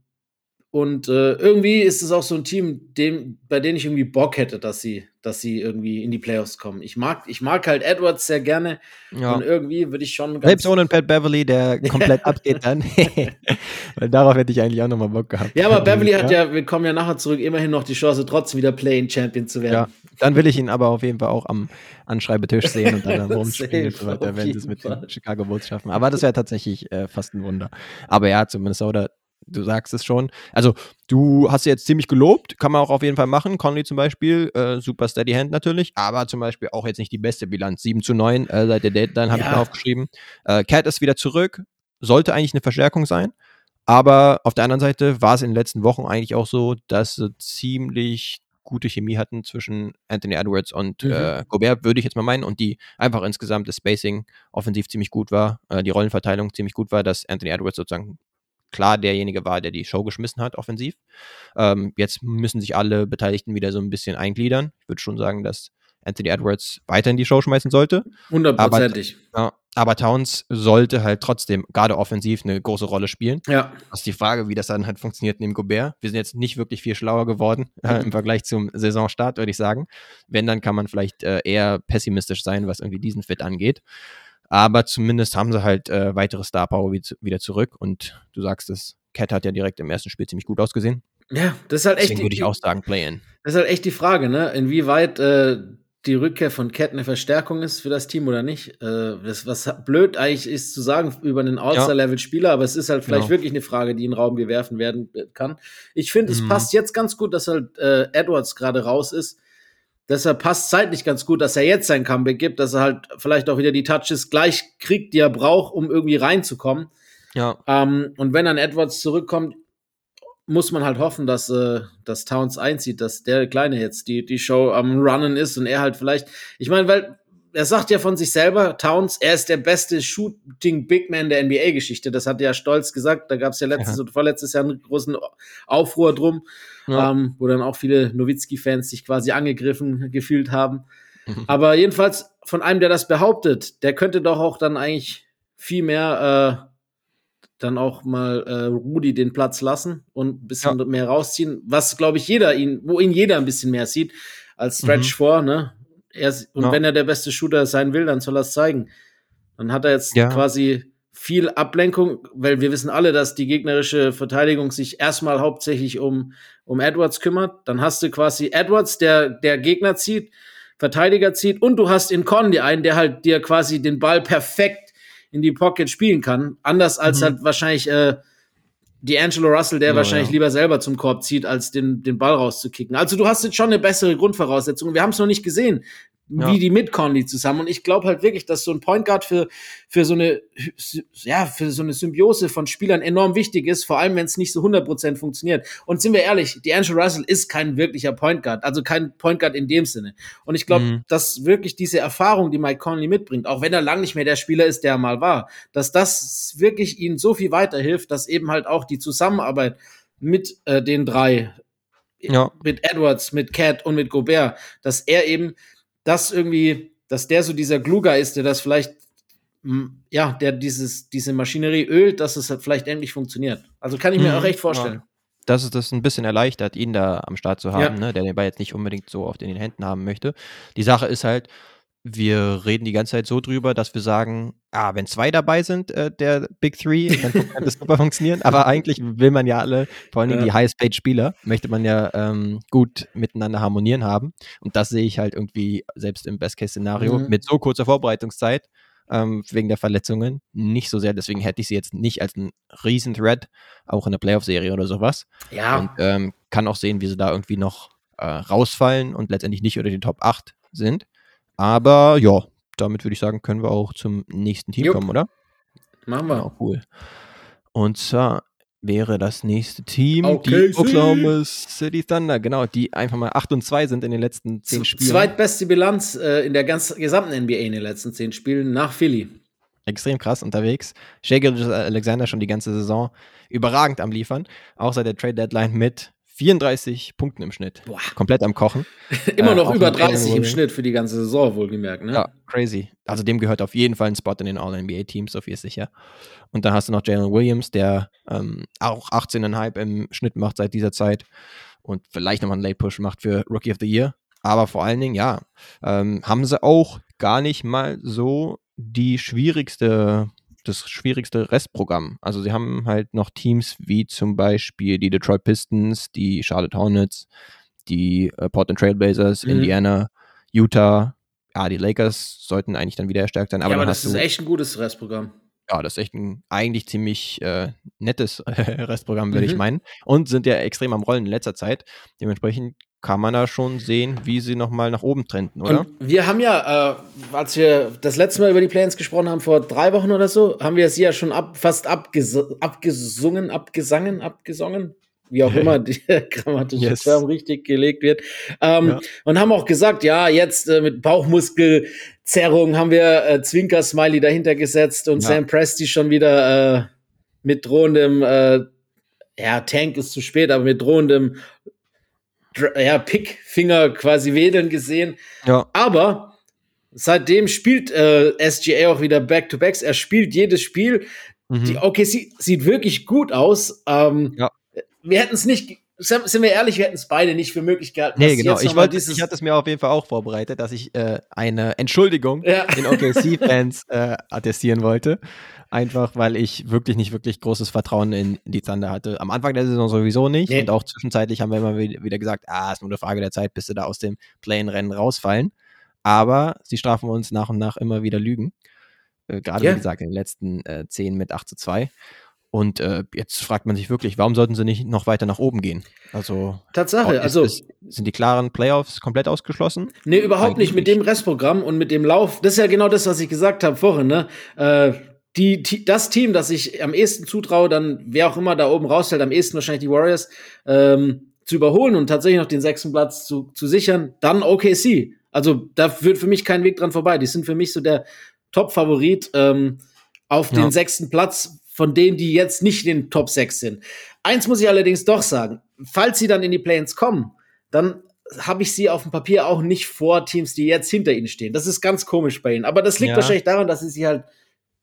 und äh, irgendwie ist es auch so ein Team, dem, bei dem ich irgendwie Bock hätte, dass sie, dass sie irgendwie in die Playoffs kommen. Ich mag, ich mag halt Edwards sehr gerne. Ja. Und irgendwie würde ich schon ganz Selbst ohne Pat Beverly, der komplett abgeht dann. Weil darauf hätte ich eigentlich auch nochmal Bock gehabt. Ja, aber Beverly ja. hat ja, wir kommen ja nachher zurück, immerhin noch die Chance, trotzdem wieder Playing Champion zu werden. Ja, dann will ich ihn aber auf jeden Fall auch am Anschreibetisch sehen und dann rumspielen und so weiter, wenn sie es mit den Chicago Bulls schaffen. Aber das wäre tatsächlich äh, fast ein Wunder. Aber ja, zu Minnesota du sagst es schon. Also, du hast jetzt ziemlich gelobt, kann man auch auf jeden Fall machen. Conley zum Beispiel, äh, super Steady Hand natürlich, aber zum Beispiel auch jetzt nicht die beste Bilanz. 7 zu 9 äh, seit der Deadline habe ja. ich mir aufgeschrieben. Äh, Cat ist wieder zurück, sollte eigentlich eine Verstärkung sein. Aber auf der anderen Seite war es in den letzten Wochen eigentlich auch so, dass sie ziemlich gute Chemie hatten zwischen Anthony Edwards und mhm. äh, Gobert, würde ich jetzt mal meinen, und die einfach insgesamt das Spacing offensiv ziemlich gut war, äh, die Rollenverteilung ziemlich gut war, dass Anthony Edwards sozusagen klar derjenige war, der die Show geschmissen hat, offensiv. Ähm, jetzt müssen sich alle Beteiligten wieder so ein bisschen eingliedern. Ich würde schon sagen, dass Anthony Edwards weiterhin die Show schmeißen sollte. Hundertprozentig. Aber, ja, aber Towns sollte halt trotzdem gerade offensiv eine große Rolle spielen. Ja. Das ist die Frage, wie das dann halt funktioniert neben Gobert. Wir sind jetzt nicht wirklich viel schlauer geworden äh, im Vergleich zum Saisonstart, würde ich sagen. Wenn, dann kann man vielleicht äh, eher pessimistisch sein, was irgendwie diesen Fit angeht. Aber zumindest haben sie halt äh, weitere Star Power wieder zurück. Und du sagst es, Cat hat ja direkt im ersten Spiel ziemlich gut ausgesehen. Ja, das ist halt echt. Deswegen würde ich auch sagen, Play-In. Das ist halt echt die Frage, ne? Inwieweit äh, die Rückkehr von Cat eine Verstärkung ist für das Team oder nicht. Äh, das, was blöd eigentlich ist zu sagen über einen All-Star-Level-Spieler, aber es ist halt vielleicht genau. wirklich eine Frage, die in den Raum gewerfen werden äh, kann. Ich finde, mhm. es passt jetzt ganz gut, dass halt äh, Edwards gerade raus ist Deshalb passt zeitlich ganz gut, dass er jetzt sein Comeback gibt, dass er halt vielleicht auch wieder die Touches gleich kriegt, die er braucht, um irgendwie reinzukommen. Ja. Ähm, und wenn dann Edwards zurückkommt, muss man halt hoffen, dass, äh, dass Towns einzieht, dass der Kleine jetzt die, die Show am Runnen ist und er halt vielleicht, ich meine, weil er sagt ja von sich selber, Towns, er ist der beste Shooting Big Man der NBA-Geschichte. Das hat er ja stolz gesagt. Da gab es ja letztes ja. und vorletztes Jahr einen großen Aufruhr drum, ja. ähm, wo dann auch viele Nowitzki-Fans sich quasi angegriffen gefühlt haben. Mhm. Aber jedenfalls von einem, der das behauptet, der könnte doch auch dann eigentlich viel mehr äh, dann auch mal äh, Rudi den Platz lassen und ein bisschen ja. mehr rausziehen, was glaube ich jeder ihn, wo ihn jeder ein bisschen mehr sieht als Stretch mhm. vor, ne? Er, und ja. wenn er der beste Shooter sein will, dann soll er es zeigen. Dann hat er jetzt ja. quasi viel Ablenkung, weil wir wissen alle, dass die gegnerische Verteidigung sich erstmal hauptsächlich um, um Edwards kümmert. Dann hast du quasi Edwards, der, der Gegner zieht, Verteidiger zieht und du hast in Conley einen, der halt dir quasi den Ball perfekt in die Pocket spielen kann. Anders als mhm. halt wahrscheinlich äh, D'Angelo Russell, der ja, wahrscheinlich ja. lieber selber zum Korb zieht, als den, den Ball rauszukicken. Also du hast jetzt schon eine bessere Grundvoraussetzung. Wir haben es noch nicht gesehen ja. wie die mit Conley zusammen. Und ich glaube halt wirklich, dass so ein Point Guard für, für so eine, ja, für so eine Symbiose von Spielern enorm wichtig ist, vor allem wenn es nicht so 100% funktioniert. Und sind wir ehrlich, die Angel Russell ist kein wirklicher Point Guard, also kein Point Guard in dem Sinne. Und ich glaube, mhm. dass wirklich diese Erfahrung, die Mike Conley mitbringt, auch wenn er lang nicht mehr der Spieler ist, der er mal war, dass das wirklich ihnen so viel weiterhilft, dass eben halt auch die Zusammenarbeit mit äh, den drei, ja. mit Edwards, mit Cat und mit Gobert, dass er eben das irgendwie, dass der so dieser Gluger ist, der das vielleicht, ja, der dieses, diese Maschinerie ölt, dass es halt vielleicht endlich funktioniert. Also kann ich mir mhm, auch echt vorstellen. Ja. Dass es das ein bisschen erleichtert, ihn da am Start zu haben, ja. ne, der den Ball jetzt nicht unbedingt so oft in den Händen haben möchte. Die Sache ist halt, wir reden die ganze Zeit so drüber, dass wir sagen, ah, wenn zwei dabei sind, äh, der Big Three, dann kann das super funktionieren. Aber eigentlich will man ja alle, vor allen Dingen ja. die Highest-Paid-Spieler, möchte man ja ähm, gut miteinander harmonieren haben. Und das sehe ich halt irgendwie selbst im Best-Case-Szenario mhm. mit so kurzer Vorbereitungszeit ähm, wegen der Verletzungen nicht so sehr. Deswegen hätte ich sie jetzt nicht als einen riesen Threat, auch in der Playoff-Serie oder sowas. Ja. Und ähm, kann auch sehen, wie sie da irgendwie noch äh, rausfallen und letztendlich nicht unter den Top 8 sind. Aber ja, damit würde ich sagen, können wir auch zum nächsten Team Jupp. kommen, oder? Machen wir. Genau, cool. Und zwar wäre das nächste Team Okay, die Oklahoma City Thunder, genau, die einfach mal 8 und 2 sind in den letzten 10 Spielen. Zweitbeste Bilanz äh, in der ganz, gesamten NBA in den letzten 10 Spielen nach Philly. Extrem krass unterwegs. Shea Alexander schon die ganze Saison überragend am Liefern, auch seit der Trade Deadline mit 34 Punkten im Schnitt. Boah. Komplett am Kochen. Immer Äh, noch über mit Jalen 30 im. Schnitt für die ganze Saison, wohlgemerkt. Ne? Ja, crazy. Also dem gehört auf jeden Fall ein Spot in den All-NBA-Teams, so viel ist sicher. Und dann hast du noch Jalen Williams, der ähm, auch 18,5 im Schnitt macht seit dieser Zeit und vielleicht nochmal einen Late-Push macht für Rookie of the Year. Aber vor allen Dingen, ja, ähm, haben sie auch gar nicht mal so die schwierigste, das schwierigste Restprogramm. Also sie haben halt noch Teams wie zum Beispiel die Detroit Pistons, die Charlotte Hornets, die äh, Portland Trailblazers, Mhm. Indiana, Utah, ja, die Lakers sollten eigentlich dann wieder erstärkt sein. Aber, ja, aber das ist echt ein gutes Restprogramm. ja, das ist echt ein eigentlich ziemlich äh, nettes Restprogramm, würde ich Mhm. meinen. Und sind ja extrem am Rollen in letzter Zeit. Dementsprechend kann man da schon sehen, wie sie nochmal nach oben trenden, oder? Und wir haben ja, äh, als wir das letzte Mal über die Plans gesprochen haben, vor drei Wochen oder so, haben wir sie ja schon ab, fast abges abgesungen, abgesangen, abgesungen, wie auch immer die grammatische Yes. Term richtig gelegt wird. Ähm, Ja. Und haben auch gesagt, ja, jetzt äh, mit Bauchmuskelzerrung haben wir äh, Zwinker-Smiley dahinter gesetzt und Ja. Sam Presti schon wieder äh, mit drohendem, äh, ja, Tank ist zu spät, aber mit drohendem Dr- ja, Pickfinger quasi wedeln gesehen. Ja, Aber seitdem spielt äh, SGA auch wieder Back-to-Backs. Er spielt jedes Spiel. mhm. Die OKC sieht wirklich gut aus. Ähm, Ja. Wir hätten es nicht, sind wir ehrlich, wir hätten es beide nicht für möglich gehalten. Nee, genau. Ich, wollte, ich hatte es mir auf jeden Fall auch vorbereitet, dass ich äh, eine Entschuldigung Ja. den OKC-Fans äh, attestieren wollte. Einfach, weil ich wirklich nicht wirklich großes Vertrauen in die Thunder hatte. Am Anfang der Saison sowieso nicht. Nee. Und auch zwischenzeitlich haben wir immer wi- wieder gesagt, ah, ist nur eine Frage der Zeit, bis sie da aus dem Play-in-Rennen rausfallen. Aber sie strafen uns nach und nach immer wieder Lügen. Äh, Gerade, Ja. wie gesagt, in den letzten äh, 10 mit 8 zu 2. Und äh, jetzt fragt man sich wirklich, warum sollten sie nicht noch weiter nach oben gehen? Also Tatsache, ist- also ist, sind die klaren Playoffs komplett ausgeschlossen? Nee, überhaupt Eigentlich nicht. Mit dem Restprogramm und mit dem Lauf, das ist ja genau das, was ich gesagt habe vorhin, ne? Äh, die, die, das Team, das ich am ehesten zutraue, dann wer auch immer da oben rausfällt, am ehesten wahrscheinlich die Warriors, ähm, zu überholen und tatsächlich noch den sechsten Platz zu, zu sichern, dann OKC. Also da führt für mich kein Weg dran vorbei. Die sind für mich so der Top-Favorit ähm, auf Ja. den sechsten Platz von denen, die jetzt nicht in den Top 6 sind. Eins muss ich allerdings doch sagen, falls sie dann in die Play-ins kommen, dann habe ich sie auf dem Papier auch nicht vor Teams, die jetzt hinter ihnen stehen. Das ist ganz komisch bei ihnen. Aber das liegt Ja. wahrscheinlich daran, dass sie halt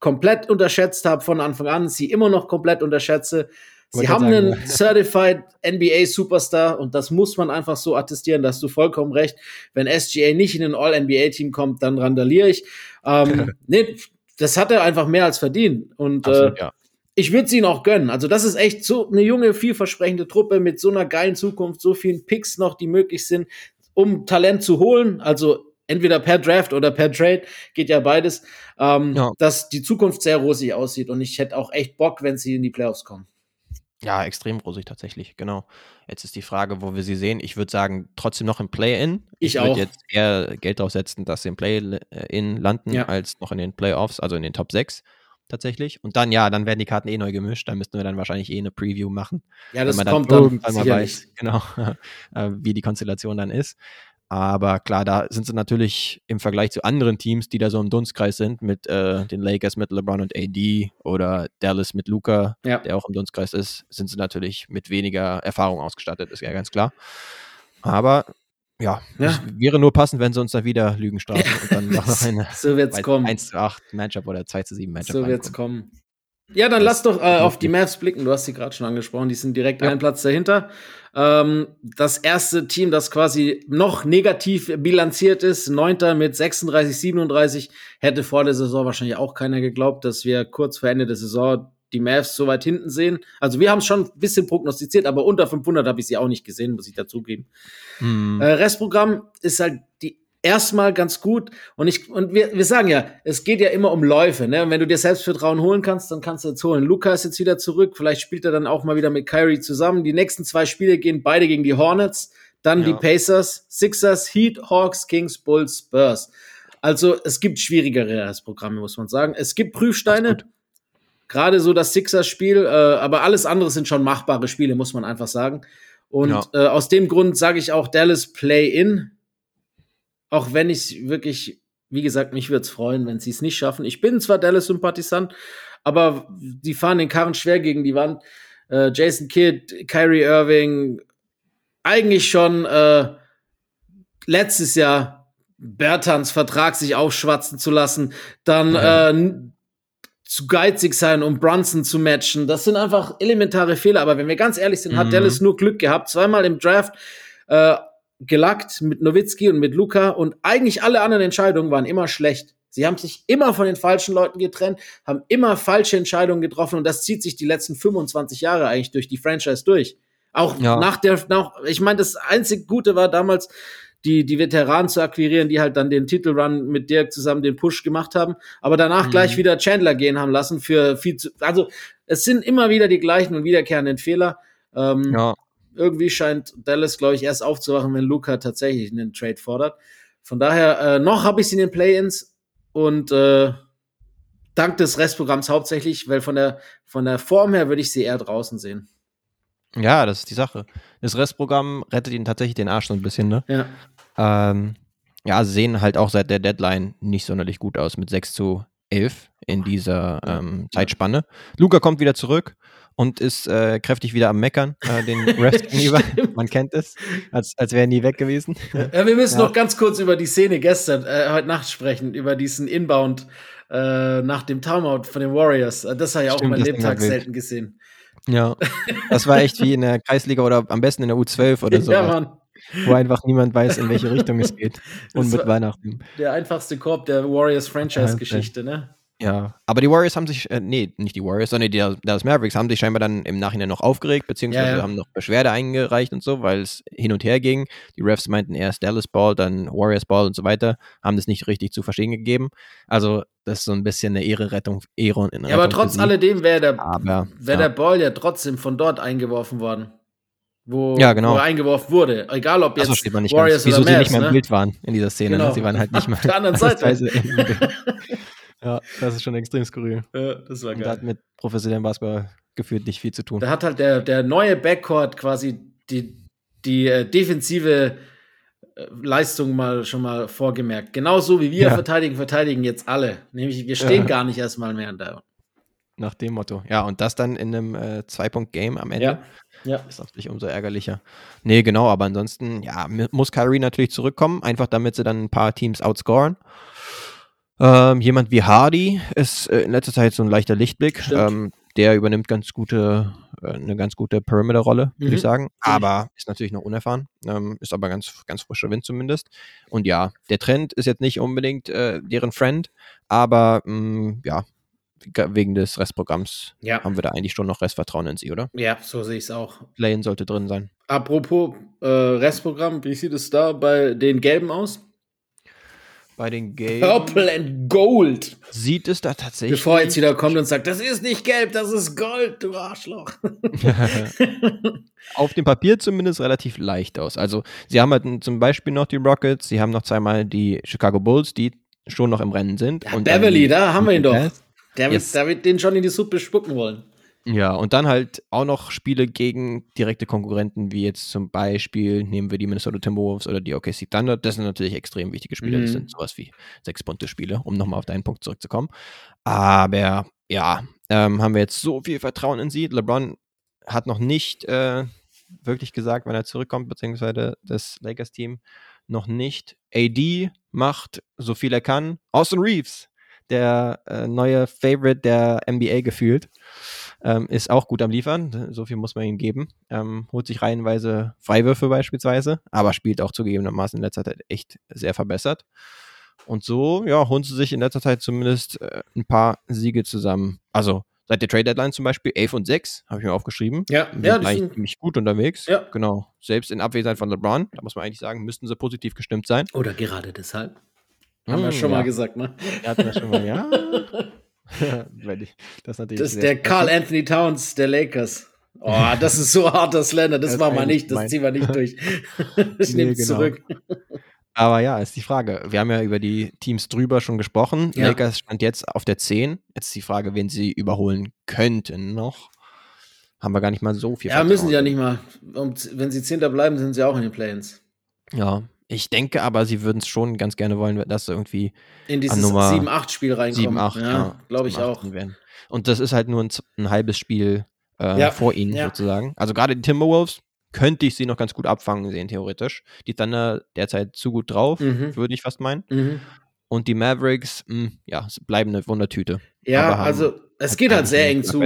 komplett unterschätzt habe von Anfang an, sie immer noch komplett unterschätze. Sie haben gerade einen sagen, Certified NBA Superstar und das muss man einfach so attestieren, dass du vollkommen recht. Wenn SGA nicht in ein All-NBA-Team kommt, dann randaliere ich. Ähm, nee, das hat er einfach mehr als verdient. Und äh, Absolut, ja. ich würde es ihnen auch gönnen. Also, das ist echt so eine junge, vielversprechende Truppe mit so einer geilen Zukunft, so vielen Picks noch, die möglich sind, um Talent zu holen. Also, entweder per Draft oder per Trade, geht ja beides, ähm, Ja. dass die Zukunft sehr rosig aussieht. Und ich hätte auch echt Bock, wenn sie in die Playoffs kommen. Ja, extrem rosig tatsächlich, genau. Jetzt ist die Frage, wo wir sie sehen. Ich würde sagen, trotzdem noch im Play-In. Ich würd auch. jetzt eher Geld drauf setzen, dass sie im Play-In landen, Ja. als noch in den Playoffs, also in den Top 6 tatsächlich. Und dann, ja, dann werden die Karten eh neu gemischt. Da müssten wir dann wahrscheinlich eh eine Preview machen. Ja, das kommt dann dann irgendwann mal weiß, genau, äh, wie die Konstellation dann ist. Aber klar, da sind sie natürlich im Vergleich zu anderen Teams, die da so im Dunstkreis sind, mit äh, den Lakers mit LeBron und AD oder Dallas mit Luca, Ja. der auch im Dunstkreis ist, sind sie natürlich mit weniger Erfahrung ausgestattet, ist ja ganz klar. Aber ja, Ja. es wäre nur passend, wenn sie uns da wieder Lügen strafen und dann noch eine So wird's kommen. 1 zu 8 Matchup oder 2 zu 7 Matchup. So wird's reinkommt. kommen. Ja, dann lass doch äh, auf die Mavs blicken. Du hast sie gerade schon angesprochen. Die sind direkt Ja. einen Platz dahinter. Ähm, das erste Team, das quasi noch negativ bilanziert ist, Neunter mit 36, 37, hätte vor der Saison wahrscheinlich auch keiner geglaubt, dass wir kurz vor Ende der Saison die Mavs so weit hinten sehen. Also wir haben es schon ein bisschen prognostiziert, aber unter 500 habe ich sie auch nicht gesehen, muss ich dazugeben. Hm. Äh, Restprogramm ist halt die erstmal ganz gut und ich und wir, wir sagen ja, es geht ja immer um Läufe, ne? Und wenn du dir Selbstvertrauen holen kannst, dann kannst du jetzt holen. Luca ist jetzt wieder zurück, vielleicht spielt er dann auch mal wieder mit Kyrie zusammen. Die nächsten zwei Spiele gehen beide gegen die Hornets, dann Ja. die Pacers, Sixers, Heat, Hawks, Kings, Bulls, Spurs. Also es gibt schwierigere Restprogramme, muss man sagen. Es gibt Prüfsteine. Gerade so das Sixers-Spiel, äh, aber alles andere sind schon machbare Spiele, muss man einfach sagen. Und Ja. äh, aus dem Grund sage ich auch Dallas Play-In. Auch wenn ich wirklich, wie gesagt, mich würde es freuen, wenn sie es nicht schaffen. Ich bin zwar Dallas-Sympathisant, aber die fahren den Karren schwer gegen die Wand. Äh, Jason Kidd, Kyrie Irving, eigentlich schon äh, letztes Jahr Bertans Vertrag sich aufschwatzen zu lassen, dann äh, zu geizig sein, um Brunson zu matchen. Das sind einfach elementare Fehler. Aber wenn wir ganz ehrlich sind, hat Mhm. Dallas nur Glück gehabt. Zweimal im Draft äh, gelackt mit Nowitzki und mit Luca und eigentlich alle anderen Entscheidungen waren immer schlecht. Sie haben sich immer von den falschen Leuten getrennt, haben immer falsche Entscheidungen getroffen und das zieht sich die letzten 25 Jahre eigentlich durch die Franchise durch. Auch Ja. nach der, nach, ich meine, das einzig Gute war damals, die, die Veteranen zu akquirieren, die halt dann den Titelrun mit Dirk zusammen den Push gemacht haben, aber danach Mhm. gleich wieder Chandler gehen haben lassen für viel zu, also es sind immer wieder die gleichen und wiederkehrenden Fehler. Ähm, Ja, irgendwie scheint Dallas, glaube ich, erst aufzuwachen, wenn Luca tatsächlich einen Trade fordert. Von daher, äh, noch habe ich sie in den Play-Ins und äh, dank des Restprogramms hauptsächlich, weil von der, von der Form her würde ich sie eher draußen sehen. ja, das ist die Sache. Das Restprogramm rettet ihnen tatsächlich den Arsch so ein bisschen, ne? Ja. Ähm, ja, sie sehen halt auch seit der Deadline nicht sonderlich gut aus mit 6 zu 11 in dieser ähm, Zeitspanne. Luca kommt wieder zurück und ist äh, kräftig wieder am Meckern, äh, den Refs gegenüber. Man kennt es, als, als wäre er nie weg gewesen. Ja, wir müssen Ja. noch ganz kurz über die Szene gestern, äh, heute Nacht sprechen, über diesen Inbound äh, nach dem Timeout von den Warriors. Äh, Das habe ich auch Stimmt, mein das Ding Lebtag selten gesehen. Ja, das war echt wie in der Kreisliga oder am besten in der U12 oder so, ja, Mann. wo einfach niemand weiß, in welche Richtung es geht. Und Das mit Weihnachten. Der einfachste Korb der Warriors Franchise-Geschichte, ne? Ja, aber die Warriors haben sich, äh, nee, nicht die Warriors, sondern die Dallas Mavericks haben sich scheinbar dann im Nachhinein noch aufgeregt, beziehungsweise Ja, ja. haben noch Beschwerde eingereicht und so, weil es hin und her ging. Die Refs meinten erst Dallas Ball, dann Warriors Ball und so weiter, haben das nicht richtig zu verstehen gegeben. Also, das ist so ein bisschen eine Ehre-Rettung, Ehre Ja, aber trotz alledem wäre der, Aber, wär ja. der Ball ja trotzdem von dort eingeworfen worden. Wo, Ja, genau. wo er eingeworfen wurde. Egal ob jetzt Achso, steht man nicht Warriors ganz. Wieso oder sie Mavs, nicht mehr im ne? Bild waren in dieser Szene. Genau. Ne? Sie waren halt nicht mal Auf der anderen Seite. ja, das ist schon extrem skurril. Ja, das war Und hat mit professionellem Basketball gefühlt nicht viel zu tun. Da hat halt der, der neue Backcourt quasi die, die äh, defensive äh, Leistung mal schon mal vorgemerkt. Genauso wie wir Ja. verteidigen, verteidigen jetzt alle. Nämlich, wir stehen Ja. gar nicht erstmal mehr da. Nach dem Motto. Ja, und das dann in einem äh, Zwei-Punkt-Game am Ende. Ja. Ja. Ist natürlich umso ärgerlicher. Nee, genau, aber ansonsten, ja, muss Kyrie natürlich zurückkommen, einfach damit sie dann ein paar Teams outscoren. Ähm, jemand wie Hardy ist äh, in letzter Zeit so ein leichter Lichtblick. Ähm, der übernimmt ganz gute, äh, eine ganz gute Perimeter-Rolle, würde Mhm. ich sagen. Aber ist natürlich noch unerfahren. Ähm, ist aber ganz, ganz frischer Wind zumindest. Und ja, der Trend ist jetzt nicht unbedingt äh, deren Friend, aber mh, ja, ge- wegen des Restprogramms Ja. haben wir da eigentlich schon noch Restvertrauen in sie, oder? ja, so sehe ich es auch. Play-in sollte drin sein. Apropos äh, Restprogramm, wie sieht es da bei den Gelben aus? Bei den Games Purple and Gold. sieht es da tatsächlich. Bevor jetzt wieder kommt und sagt, das ist nicht gelb, das ist Gold, du Arschloch. auf dem Papier zumindest relativ leicht aus. Also, sie haben halt zum Beispiel noch die Rockets, sie haben noch zweimal die Chicago Bulls, die schon noch im Rennen sind. Ja, dann Beverly, da haben wir ihn doch. Yes. Der wird, Yes. der wird den schon in die Suppe spucken wollen. Ja, und dann halt auch noch Spiele gegen direkte Konkurrenten, wie jetzt zum Beispiel, nehmen wir die Minnesota Timberwolves oder die OKC Thunder. Das sind natürlich extrem wichtige Spiele. Das Mhm. sind sowas wie Sechs-Punkte-Spiele, um nochmal auf deinen Punkt zurückzukommen. Aber ja, ähm, haben wir jetzt so viel Vertrauen in sie. LeBron hat noch nicht äh, wirklich gesagt, wann er zurückkommt, beziehungsweise das Lakers-Team noch nicht. AD macht so viel er kann. Austin Reeves, der äh, neue Favorite der NBA gefühlt, ähm, ist auch gut am Liefern. So viel muss man ihm geben. Ähm, holt sich reihenweise Freiwürfe beispielsweise, aber spielt auch zugegebenermaßen in letzter Zeit echt sehr verbessert. Und so, ja, holen sie sich in letzter Zeit zumindest äh, ein paar Siege zusammen. Also seit der Trade Deadline zum Beispiel 11 und 6, habe ich mir aufgeschrieben. Ja, Sind ja, die sind, ziemlich gut unterwegs. Ja. Genau. Selbst in Abwesenheit von LeBron, da muss man eigentlich sagen, müssten sie positiv gestimmt sein. oder gerade deshalb. Haben wir Hm, schon ja. mal gesagt, ne? Ja, hatten wir schon mal, ja. Das Das ist der Carl. Anthony Towns der Lakers. Oh, das ist so harter Slender, das Das machen wir nicht, das ziehen wir nicht durch. Ich nehme es genau. zurück. Aber ja, ist die Frage. Wir haben ja über die Teams drüber schon gesprochen. Ja. Lakers stand jetzt auf der 10. Jetzt ist die Frage, wen sie überholen könnten noch. Haben wir gar nicht mal so viel. Ja, müssen sie ja Vertrauen. nicht mal. Und wenn sie Zehnter bleiben, sind sie auch in den Play-Ins. Ja, ich denke aber, sie würden es schon ganz gerne wollen, dass sie irgendwie In dieses An Nummer 7-8-Spiel reinkommen. 7, 8, ja, glaube ich 7, 8 auch. Werden. Und das ist halt nur ein, ein halbes Spiel äh, Ja, vor ihnen ja. sozusagen. Also gerade die Timberwolves könnte ich sie noch ganz gut abfangen sehen, theoretisch. Die Thunder derzeit zu gut drauf, Mhm. würde ich fast meinen. Mhm. Und die Mavericks, mh, ja, es bleiben eine Wundertüte. Ja, also es geht halt sehr eng zu.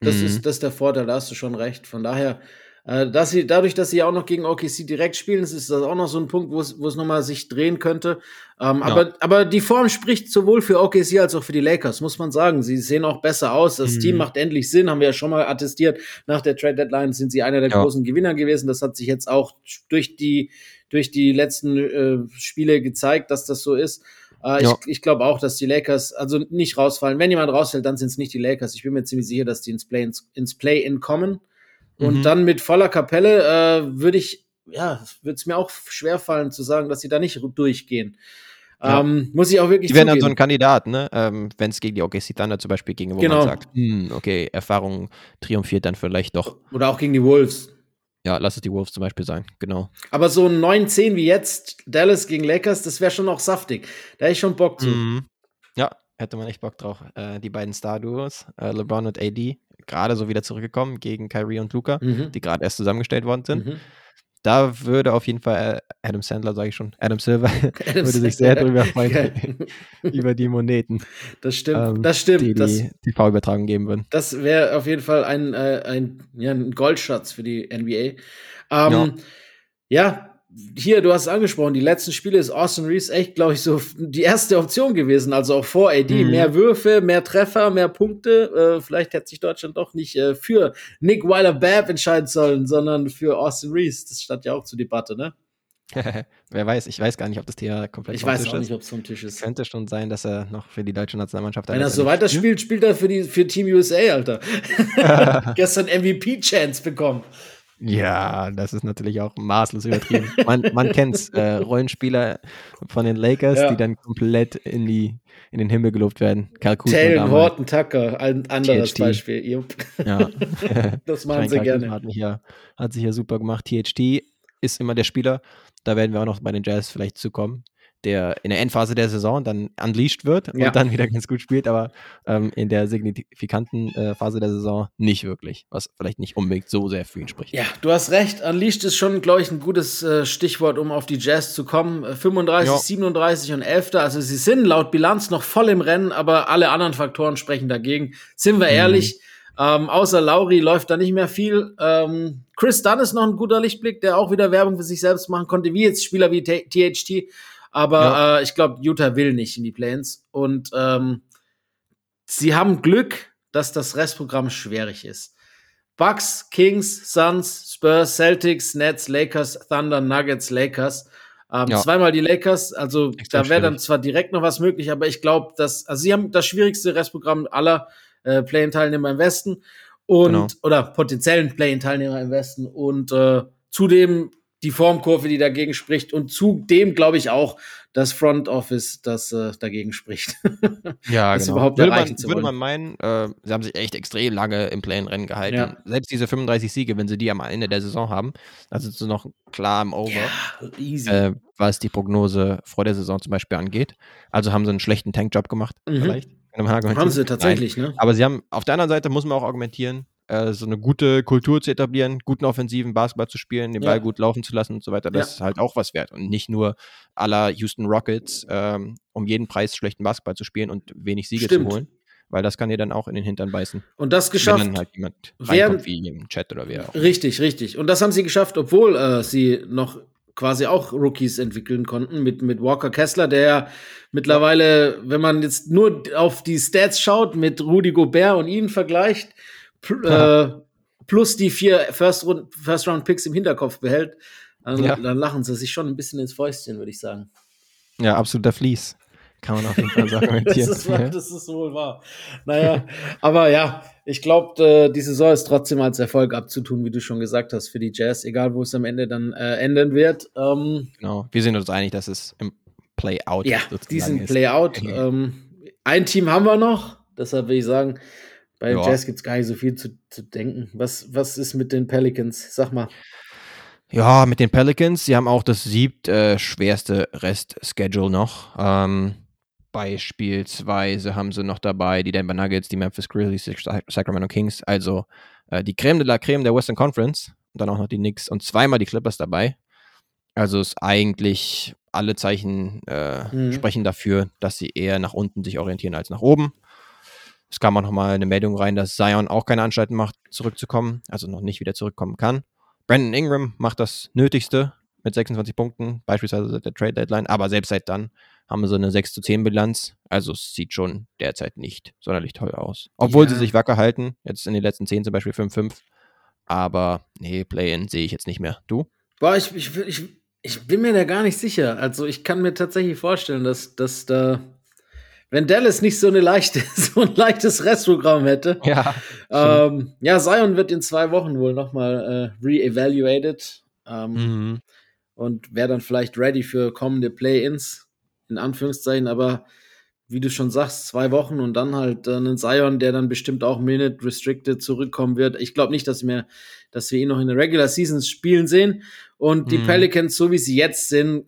Das, Mhm. ist, das ist der Vorteil, da hast du schon recht. Von daher, dass sie, dadurch, dass sie auch noch gegen OKC direkt spielen, ist das auch noch so ein Punkt, wo es, wo es nochmal sich drehen könnte. Ähm, Ja. aber, aber die Form spricht sowohl für OKC als auch für die Lakers, muss man sagen. Sie sehen auch besser aus. Das Mhm. Team macht endlich Sinn, haben wir ja schon mal attestiert. Nach der Trade Deadline sind sie einer der Ja. großen Gewinner gewesen. Das hat sich jetzt auch durch die, durch die letzten äh, Spiele gezeigt, dass das so ist. Äh, Ja. Ich, ich glaube auch, dass die Lakers also nicht rausfallen. Wenn jemand rausfällt, dann sind es nicht die Lakers. Ich bin mir ziemlich sicher, dass die ins Play ins, ins Play-in kommen. Und Mhm. dann mit voller Kapelle äh, würde ich, ja, würde es mir auch schwerfallen zu sagen, dass sie da nicht durchgehen. Ja. Ähm, muss ich auch wirklich Die wären dann so ein. Kandidat, ne? Ähm, Wenn es gegen die OKC Thunder zum Beispiel ginge, wo Genau. man sagt, hm, okay, Erfahrung triumphiert dann vielleicht doch. Oder auch gegen die Wolves. Ja, lass es die Wolves zum Beispiel sein, genau. Aber so ein 9-10 wie jetzt, Dallas gegen Lakers, das wäre schon auch saftig. Da hätte ich schon Bock zu. Mhm. Ja, hätte man echt Bock drauf. Äh, die beiden Star-Duos, äh, LeBron und AD, gerade so wieder zurückgekommen gegen Kyrie und Luca, Mhm. die gerade erst zusammengestellt worden sind. Mhm. Da würde auf jeden Fall äh, Adam Sandler, sage ich schon, Adam Silver, Adam würde sich sehr drüber freuen, über die Moneten, Das stimmt, ähm, das stimmt. die das, die TV-Übertragung geben würden. Das wäre auf jeden Fall ein, äh, ein, ja, ein Goldschatz für die NBA. Ähm, ja. Hier, du hast es angesprochen, die letzten Spiele ist Austin Reeves echt, glaube ich, so die erste Option gewesen, also auch vor AD. Mhm. Mehr Würfe, mehr Treffer, mehr Punkte. Äh, vielleicht hätte sich Deutschland doch nicht äh, für Nick Weiler-Babb entscheiden sollen, sondern für Austin Reeves. Das stand ja auch zur Debatte, ne? Wer weiß, ich weiß gar nicht, ob das Thema komplett Ich weiß Tisch auch ist. nicht, ob es vom Tisch ist. Könnte schon sein, dass er noch für die deutsche Nationalmannschaft Wenn er so weiter spielt, spielt er für, die, für Team USA, Alter. Gestern MVP-Chance bekommen. Ja, das ist natürlich auch maßlos übertrieben. Man, man kennt's, äh, Rollenspieler von den Lakers, Ja. die dann komplett in, die, in den Himmel gelobt werden. Damals. Horton Tucker, ein anderes THT. Beispiel. Jupp. Ja. Das machen sie gerne. Hat, ja, hat sich ja super gemacht. THT ist immer der Spieler, da werden wir auch noch bei den Jazz vielleicht zukommen, der in der Endphase der Saison dann unleashed wird Ja. und dann wieder ganz gut spielt, aber ähm, in der signifikanten äh, Phase der Saison nicht wirklich, was vielleicht nicht unbedingt so sehr für ihn spricht. Ja, du hast recht. Unleashed ist schon, glaube ich, ein gutes äh, Stichwort, um auf die Jazz zu kommen. Äh, 35, Ja. 37 und 11. Also sie sind laut Bilanz noch voll im Rennen, aber alle anderen Faktoren sprechen dagegen. Sind wir Mhm. ehrlich, ähm, außer Lauri läuft da nicht mehr viel. Ähm, Chris Dunn ist noch ein guter Lichtblick, der auch wieder Werbung für sich selbst machen konnte, wie jetzt Spieler wie THT. Aber Ja. äh, ich glaube, Utah will nicht in die Plains. Und ähm, sie haben Glück, dass das Restprogramm schwierig ist. Bucks, Kings, Suns, Spurs, Celtics, Nets, Lakers, Thunder, Nuggets, Lakers. Ähm, Ja. Zweimal die Lakers, also Extrem da wäre dann zwar direkt noch was möglich, aber ich glaube, dass, also sie haben das schwierigste Restprogramm aller äh, Play-In-Teilnehmer im Westen und Genau. oder potenziellen Play-In-Teilnehmer im Westen und äh, zudem die Formkurve, die dagegen spricht und zudem glaube ich auch das Front Office, das äh, dagegen spricht. Ja, das genau. überhaupt würde man, würde man meinen, äh, sie haben sich echt extrem lange im Play-in-Rennen gehalten. Ja. Selbst diese 35 Siege, wenn sie die am Ende der Saison haben, dann sind sie noch klar im Over, Easy. äh, was die Prognose vor der Saison zum Beispiel angeht. Also haben sie einen schlechten Tankjob gemacht, Mhm. vielleicht. Haben sie Nein. tatsächlich, ne? Aber sie haben, auf der anderen Seite muss man auch argumentieren, äh, so eine gute Kultur zu etablieren, guten offensiven Basketball zu spielen, den Ja. Ball gut laufen zu lassen und so weiter. Das Ja. ist halt auch was wert. Und nicht nur aller Houston Rockets ähm, um jeden Preis schlechten Basketball zu spielen und wenig Siege Stimmt. zu holen. Weil das kann dir dann auch in den Hintern beißen. Und das Wenn geschafft. dann halt jemand reinkommt, wie im Chat oder wer auch. Richtig, richtig. Und das haben sie geschafft, obwohl äh, sie noch quasi auch Rookies entwickeln konnten mit, mit Walker Kessler, der ja mittlerweile, wenn man jetzt nur auf die Stats schaut, mit Rudy Gobert und ihn vergleicht, äh, plus die vier First-Round- First-Round-Picks im Hinterkopf behält, dann, Ja. dann lachen sie sich schon ein bisschen ins Fäustchen, würde ich sagen. Ja, absoluter Fleece. Kann man auf jeden Fall sagen. das, ist, das ist wohl wahr. Naja, aber ja, ich glaube, äh, die Saison ist trotzdem als Erfolg abzutun, wie du schon gesagt hast, für die Jazz, egal wo es am Ende dann äh, enden wird. Ähm, genau, wir sind uns einig, dass es im Play-Out Ja, diesen Play-Out. Ähm, ein Team haben wir noch, deshalb will ich sagen, bei ja. Jazz gibt es gar nicht so viel zu, zu denken. Was, was ist mit den Pelicans? Sag mal. Ja, mit den Pelicans, sie haben auch das siebt äh, schwerste Rest-Schedule noch. Ähm, beispielsweise haben sie noch dabei die Denver Nuggets, die Memphis Grizzlies, die Sacramento Kings, also äh, die Creme de la Creme der Western Conference. Und dann auch noch die Knicks und zweimal die Clippers dabei. Also ist eigentlich alle Zeichen äh, mhm. sprechen dafür, dass sie eher nach unten sich orientieren als nach oben. Es kam auch nochmal eine Meldung rein, dass Zion auch keine Anstalten macht, zurückzukommen, also noch nicht wieder zurückkommen kann. Brandon Ingram macht das Nötigste mit 26 Punkten, beispielsweise seit der Trade Deadline, aber selbst seit dann haben sie eine 6 zu 10 Bilanz. Also es sieht schon derzeit nicht sonderlich toll aus. Obwohl ja. sie sich wacker halten, jetzt in den letzten 10 zum Beispiel 5-5. Aber nee, Play-In sehe ich jetzt nicht mehr. Du? Boah, ich, ich, ich, ich bin mir da gar nicht sicher. Also ich kann mir tatsächlich vorstellen, dass, dass da wenn Dallas nicht so, eine leichte, so ein leichtes Restprogramm hätte. Ja, ähm, ja Zion wird in zwei Wochen wohl nochmal äh, re-evaluated ähm, mhm. und wäre dann vielleicht ready für kommende Play-Ins, in Anführungszeichen, aber wie du schon sagst, zwei Wochen und dann halt äh, einen Zion, der dann bestimmt auch Minute Restricted zurückkommen wird. Ich glaube nicht, dass wir, dass wir ihn noch in der Regular Seasons spielen sehen. Und die mhm. Pelicans, so wie sie jetzt sind,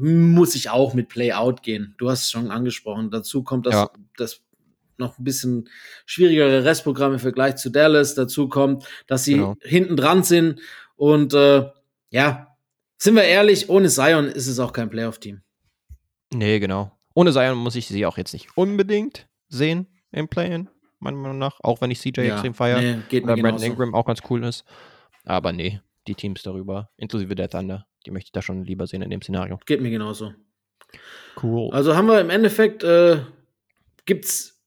muss ich auch mit Play-Out gehen. Du hast es schon angesprochen. Dazu kommt das, ja. das noch ein bisschen schwierigere Restprogramm im Vergleich zu Dallas. Dazu kommt, dass sie genau. hinten dran sind. Und äh, ja, sind wir ehrlich, ohne Zion ist es auch kein Playoff-Team. Nee, genau. Ohne Zion muss ich sie auch jetzt nicht unbedingt sehen im Play-In, meiner Meinung nach. Auch wenn ich CJ ja, extrem feiere. Nee, geht Oder Brandon Ingram auch ganz cool ist. Aber nee, die Teams darüber, inklusive der Thunder, die möchte ich da schon lieber sehen in dem Szenario. Geht mir genauso. Cool. Also haben wir im Endeffekt, äh, gibt es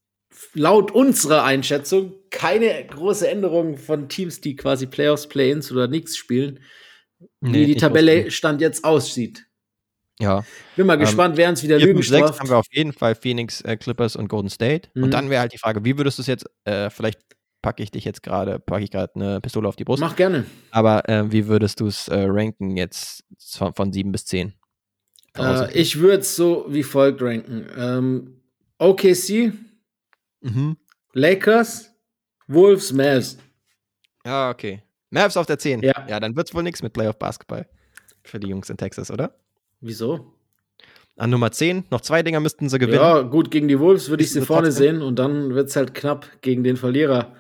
laut unserer Einschätzung keine große Änderung von Teams, die quasi Playoffs, Play-ins oder nichts spielen, wie nee, die Tabelle Stand jetzt aussieht. Ja. Bin mal ähm, gespannt, wer uns wieder Lügen straft. haben wir auf jeden Fall Phoenix, äh, Clippers und Golden State. Mhm. Und dann wäre halt die Frage, wie würdest du es jetzt, äh, vielleicht packe ich dich jetzt gerade, packe ich gerade eine Pistole auf die Brust. Mach gerne. Aber äh, wie würdest du es äh, ranken jetzt von, von 7 bis 10? Äh, ich würde es so wie folgt ranken. Ähm, OKC, mhm. Lakers, Wolves, Mavs. Ja, okay. Mavs auf der 10. Ja, ja dann wird es wohl nichts mit Playoff Basketball für die Jungs in Texas, oder? Wieso? An Nummer 10, noch zwei Dinger müssten sie gewinnen. Ja, gut, gegen die Wolves würde ich sie vorne trotzdem? sehen und dann wird es halt knapp gegen den Verlierer.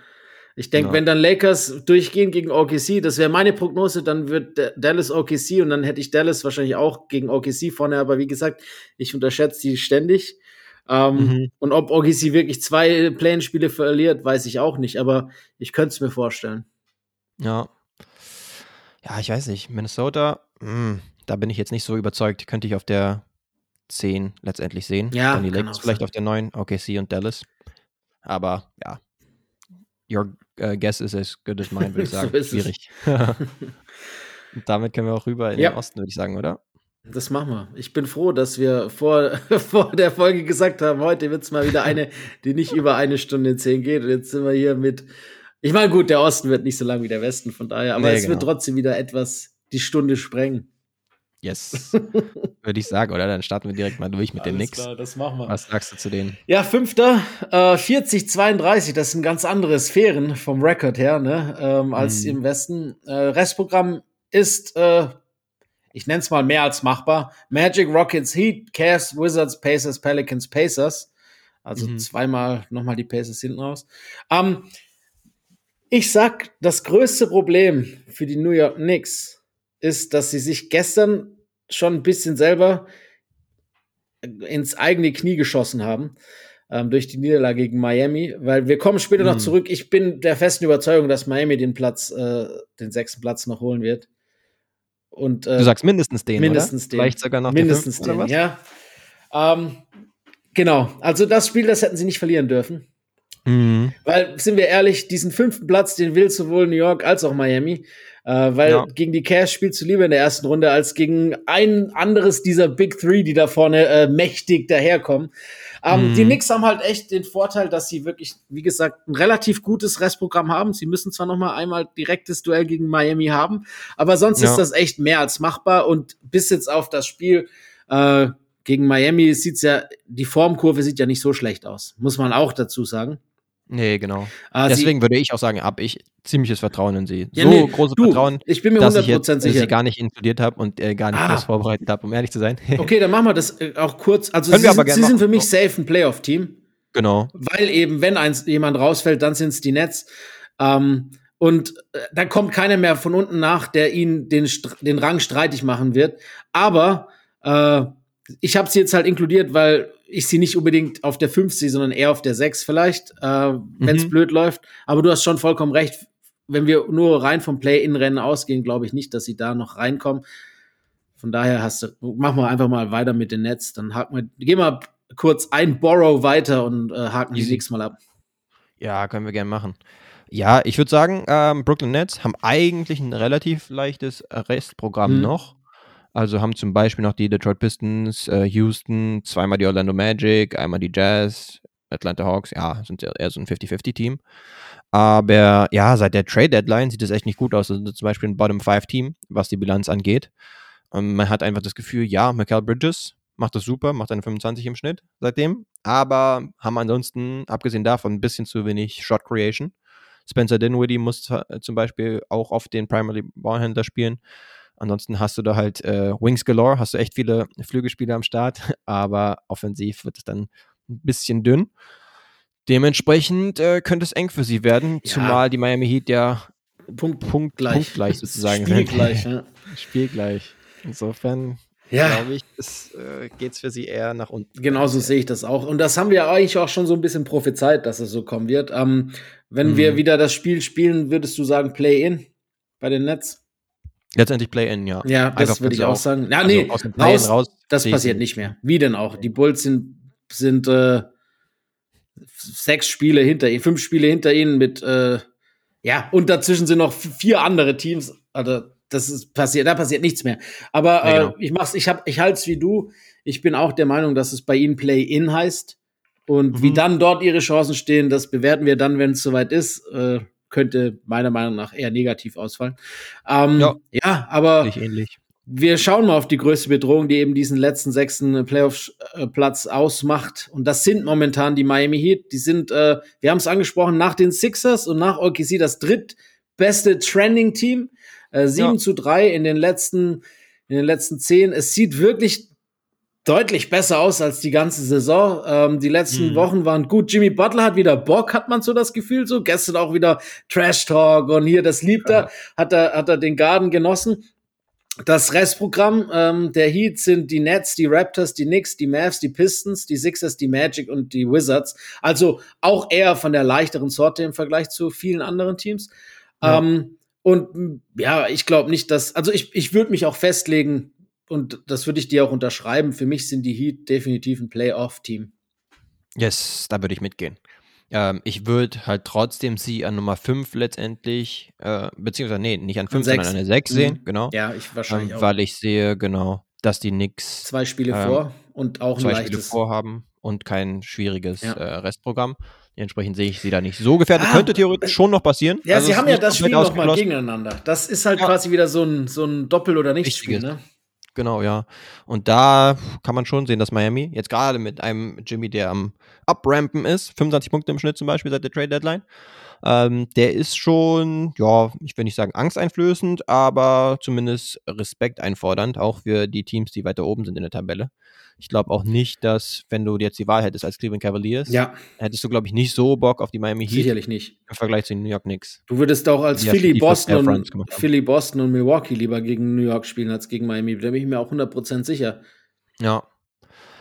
Ich denke, ja. wenn dann Lakers durchgehen gegen OKC, das wäre meine Prognose, dann wird Dallas OKC und dann hätte ich Dallas wahrscheinlich auch gegen OKC vorne. Aber wie gesagt, ich unterschätze die ständig. Ähm, mhm. Und ob OKC wirklich zwei Play-spiele verliert, weiß ich auch nicht. Aber ich könnte es mir vorstellen. Ja. Ja, ich weiß nicht. Minnesota, mh, hm, da bin ich jetzt nicht so überzeugt. Könnte ich auf der 10 letztendlich sehen. Ja, dann die Lakers vielleicht auf der 9, OKC und Dallas. Aber ja, your uh, guess is as good as mine, würde ich sagen. so Schwierig. Damit können wir auch rüber in ja. den Osten, würde ich sagen, oder? Das machen wir. Ich bin froh, dass wir vor, vor der Folge gesagt haben, heute wird es mal wieder eine, die nicht über eine Stunde zehn geht. Und jetzt sind wir hier mit. Ich meine, gut, der Osten wird nicht so lang wie der Westen, von daher, aber nee, es genau. wird trotzdem wieder etwas die Stunde sprengen. Yes. Würde ich sagen, oder? Dann starten wir direkt mal durch mit Alles den Knicks. Klar, das machen wir. Was sagst du zu denen? Ja, fünfter, äh, 40, 32, das sind ganz andere Sphären vom Rekord her, ne, ähm, als mhm. im Westen. Äh, Restprogramm ist, äh, ich nenne es mal mehr als machbar. Magic, Rockets, Heat, Cavs, Wizards, Pacers, Pelicans, Pacers. Also mhm. zweimal nochmal die Pacers hinten raus. Ähm, ich sag, das größte Problem für die New York Knicks ist, dass sie sich gestern schon ein bisschen selber ins eigene Knie geschossen haben ähm, durch die Niederlage gegen Miami, weil wir kommen später mhm. noch zurück. Ich bin der festen Überzeugung, dass Miami den Platz, äh, den sechsten Platz noch holen wird. Und, äh, du sagst mindestens den, mindestens oder? den. Vielleicht sogar noch mindestens den, den ja. Ähm, genau, also das Spiel, das hätten sie nicht verlieren dürfen. Mhm. Weil, sind wir ehrlich, diesen fünften Platz, den will sowohl New York als auch Miami. Äh, weil ja. gegen die Cavs spielst du lieber in der ersten Runde als gegen ein anderes dieser Big Three, die da vorne äh, mächtig daherkommen. Ähm, mhm. Die Knicks haben halt echt den Vorteil, dass sie wirklich, wie gesagt, ein relativ gutes Restprogramm haben. Sie müssen zwar noch mal einmal direktes Duell gegen Miami haben, aber sonst ja. ist das echt mehr als machbar. Und bis jetzt auf das Spiel äh, gegen Miami sieht's ja, die Formkurve sieht ja nicht so schlecht aus, muss man auch dazu sagen. Nee, genau. Äh, Deswegen würde ich auch sagen, habe ich ziemliches Vertrauen in sie. Ja, so nee, großes du, Vertrauen, ich bin mir dass ich jetzt, sicher. sie gar nicht inkludiert habe und äh, gar nicht ah. vorbereitet habe, um ehrlich zu sein. okay, dann machen wir das äh, auch kurz. Also Können sie, sind, sie sind für mich safe ein Playoff-Team. Genau. Weil eben, wenn eins, jemand rausfällt, dann sind es die Nets. Ähm, und äh, da kommt keiner mehr von unten nach, der ihnen den, den Rang streitig machen wird. Aber äh, ich habe sie jetzt halt inkludiert, weil ich sie nicht unbedingt auf der 5 sehe, sondern eher auf der 6 vielleicht, äh, wenn es mhm. blöd läuft. Aber du hast schon vollkommen recht. Wenn wir nur rein vom Play-In-Rennen ausgehen, glaube ich nicht, dass sie da noch reinkommen. Von daher hast du, machen wir einfach mal weiter mit den Nets. Dann haken wir, gehen wir kurz ein Borrow weiter und äh, haken die nächstes Mal ab. Ja, können wir gerne machen. Ja, ich würde sagen, ähm, Brooklyn Nets haben eigentlich ein relativ leichtes Restprogramm mhm. noch. Also haben zum Beispiel noch die Detroit Pistons, äh, Houston, zweimal die Orlando Magic, einmal die Jazz, Atlanta Hawks, ja, sind eher so ein 50-50-Team. Aber ja, seit der Trade Deadline sieht es echt nicht gut aus. Also zum Beispiel ein Bottom-5-Team, was die Bilanz angeht. Und man hat einfach das Gefühl, ja, Michael Bridges macht das super, macht eine 25 im Schnitt seitdem. Aber haben ansonsten, abgesehen davon, ein bisschen zu wenig Shot Creation. Spencer Dinwiddie muss zum Beispiel auch auf den Primary Ballhändler spielen. Ansonsten hast du da halt äh, Wings Galore, hast du echt viele Flügelspieler am Start, aber offensiv wird es dann ein bisschen dünn. Dementsprechend äh, könnte es eng für sie werden, ja. zumal die Miami Heat ja Punkt, Punkt gleich. punktgleich sozusagen Spielgleich, ja. Spielgleich. Insofern ja. glaube ich, äh, geht es für sie eher nach unten. Genauso sehe ich das auch. Und das haben wir eigentlich auch schon so ein bisschen prophezeit, dass es so kommen wird. Ähm, wenn mhm. wir wieder das Spiel spielen, würdest du sagen Play-In bei den Nets? Letztendlich Play-In, ja. Ja, das würde ich auch sagen. Ja, nee, also raus, raus, das passiert nicht mehr. Wie denn auch? Die Bulls sind, sind äh, sechs Spiele hinter ihnen, fünf Spiele hinter ihnen mit, äh, ja, und dazwischen sind noch vier andere Teams. Also, das ist passiert, da passiert nichts mehr. Aber ja, genau. äh, ich mach's, ich hab, ich halte es wie du. Ich bin auch der Meinung, dass es bei ihnen Play-In heißt. Und mhm. wie dann dort ihre Chancen stehen, das bewerten wir dann, wenn es soweit ist. Äh, könnte meiner Meinung nach eher negativ ausfallen. Ähm, ja, ja, aber ähnlich. wir schauen mal auf die größte Bedrohung, die eben diesen letzten sechsten Playoff-Platz ausmacht. Und das sind momentan die Miami Heat. Die sind, äh, wir haben es angesprochen, nach den Sixers und nach OKC das drittbeste Trending-Team. Äh, 7 ja. zu 3 in den letzten in den letzten zehn. Es sieht wirklich deutlich besser aus als die ganze Saison. Ähm, die letzten mhm. Wochen waren gut. Jimmy Butler hat wieder Bock, hat man so das Gefühl so. Gestern auch wieder Trash Talk und hier, das liebt er, hat er, hat er den Garden genossen. Das Restprogramm ähm, der Heat sind die Nets, die Raptors, die Knicks, die Mavs, die Pistons, die Sixers, die Magic und die Wizards. Also auch eher von der leichteren Sorte im Vergleich zu vielen anderen Teams. Ja. Ähm, und ja, ich glaube nicht, dass, also ich, ich würde mich auch festlegen, und das würde ich dir auch unterschreiben, für mich sind die Heat definitiv ein Playoff-Team. Yes, da würde ich mitgehen. Ähm, ich würde halt trotzdem sie an Nummer 5 letztendlich, äh, beziehungsweise, nee, nicht an 5, sondern an eine 6 mhm. sehen, genau. Ja, ich wahrscheinlich ähm, auch. Weil ich sehe, genau, dass die Knicks zwei Spiele ähm, vor und auch ein zwei leichtes. Spiele vorhaben und kein schwieriges ja. äh, Restprogramm. Entsprechend sehe ich sie da nicht so gefährdet. Ah, Könnte theoretisch schon noch passieren. Ja, also sie haben ja das Spiel noch mal gegeneinander. Das ist halt ja. quasi wieder so ein, so ein Doppel- oder Nicht-Spiel, ne? Genau, ja. Und da kann man schon sehen, dass Miami jetzt gerade mit einem Jimmy, der am Uprampen ist, 25 Punkte im Schnitt zum Beispiel seit der Trade Deadline, ähm, der ist schon, ja, ich will nicht sagen angsteinflößend, aber zumindest Respekt einfordernd, auch für die Teams, die weiter oben sind in der Tabelle. Ich glaube auch nicht, dass, wenn du jetzt die Wahl hättest als Cleveland Cavaliers, ja. hättest du, glaube ich, nicht so Bock auf die Miami Heat. Sicherlich nicht. Im Vergleich zu den New York Knicks. Du würdest auch als Philly, Boston und, Philly, Boston und Milwaukee lieber gegen New York spielen als gegen Miami. Da bin ich mir auch 100% sicher. Ja.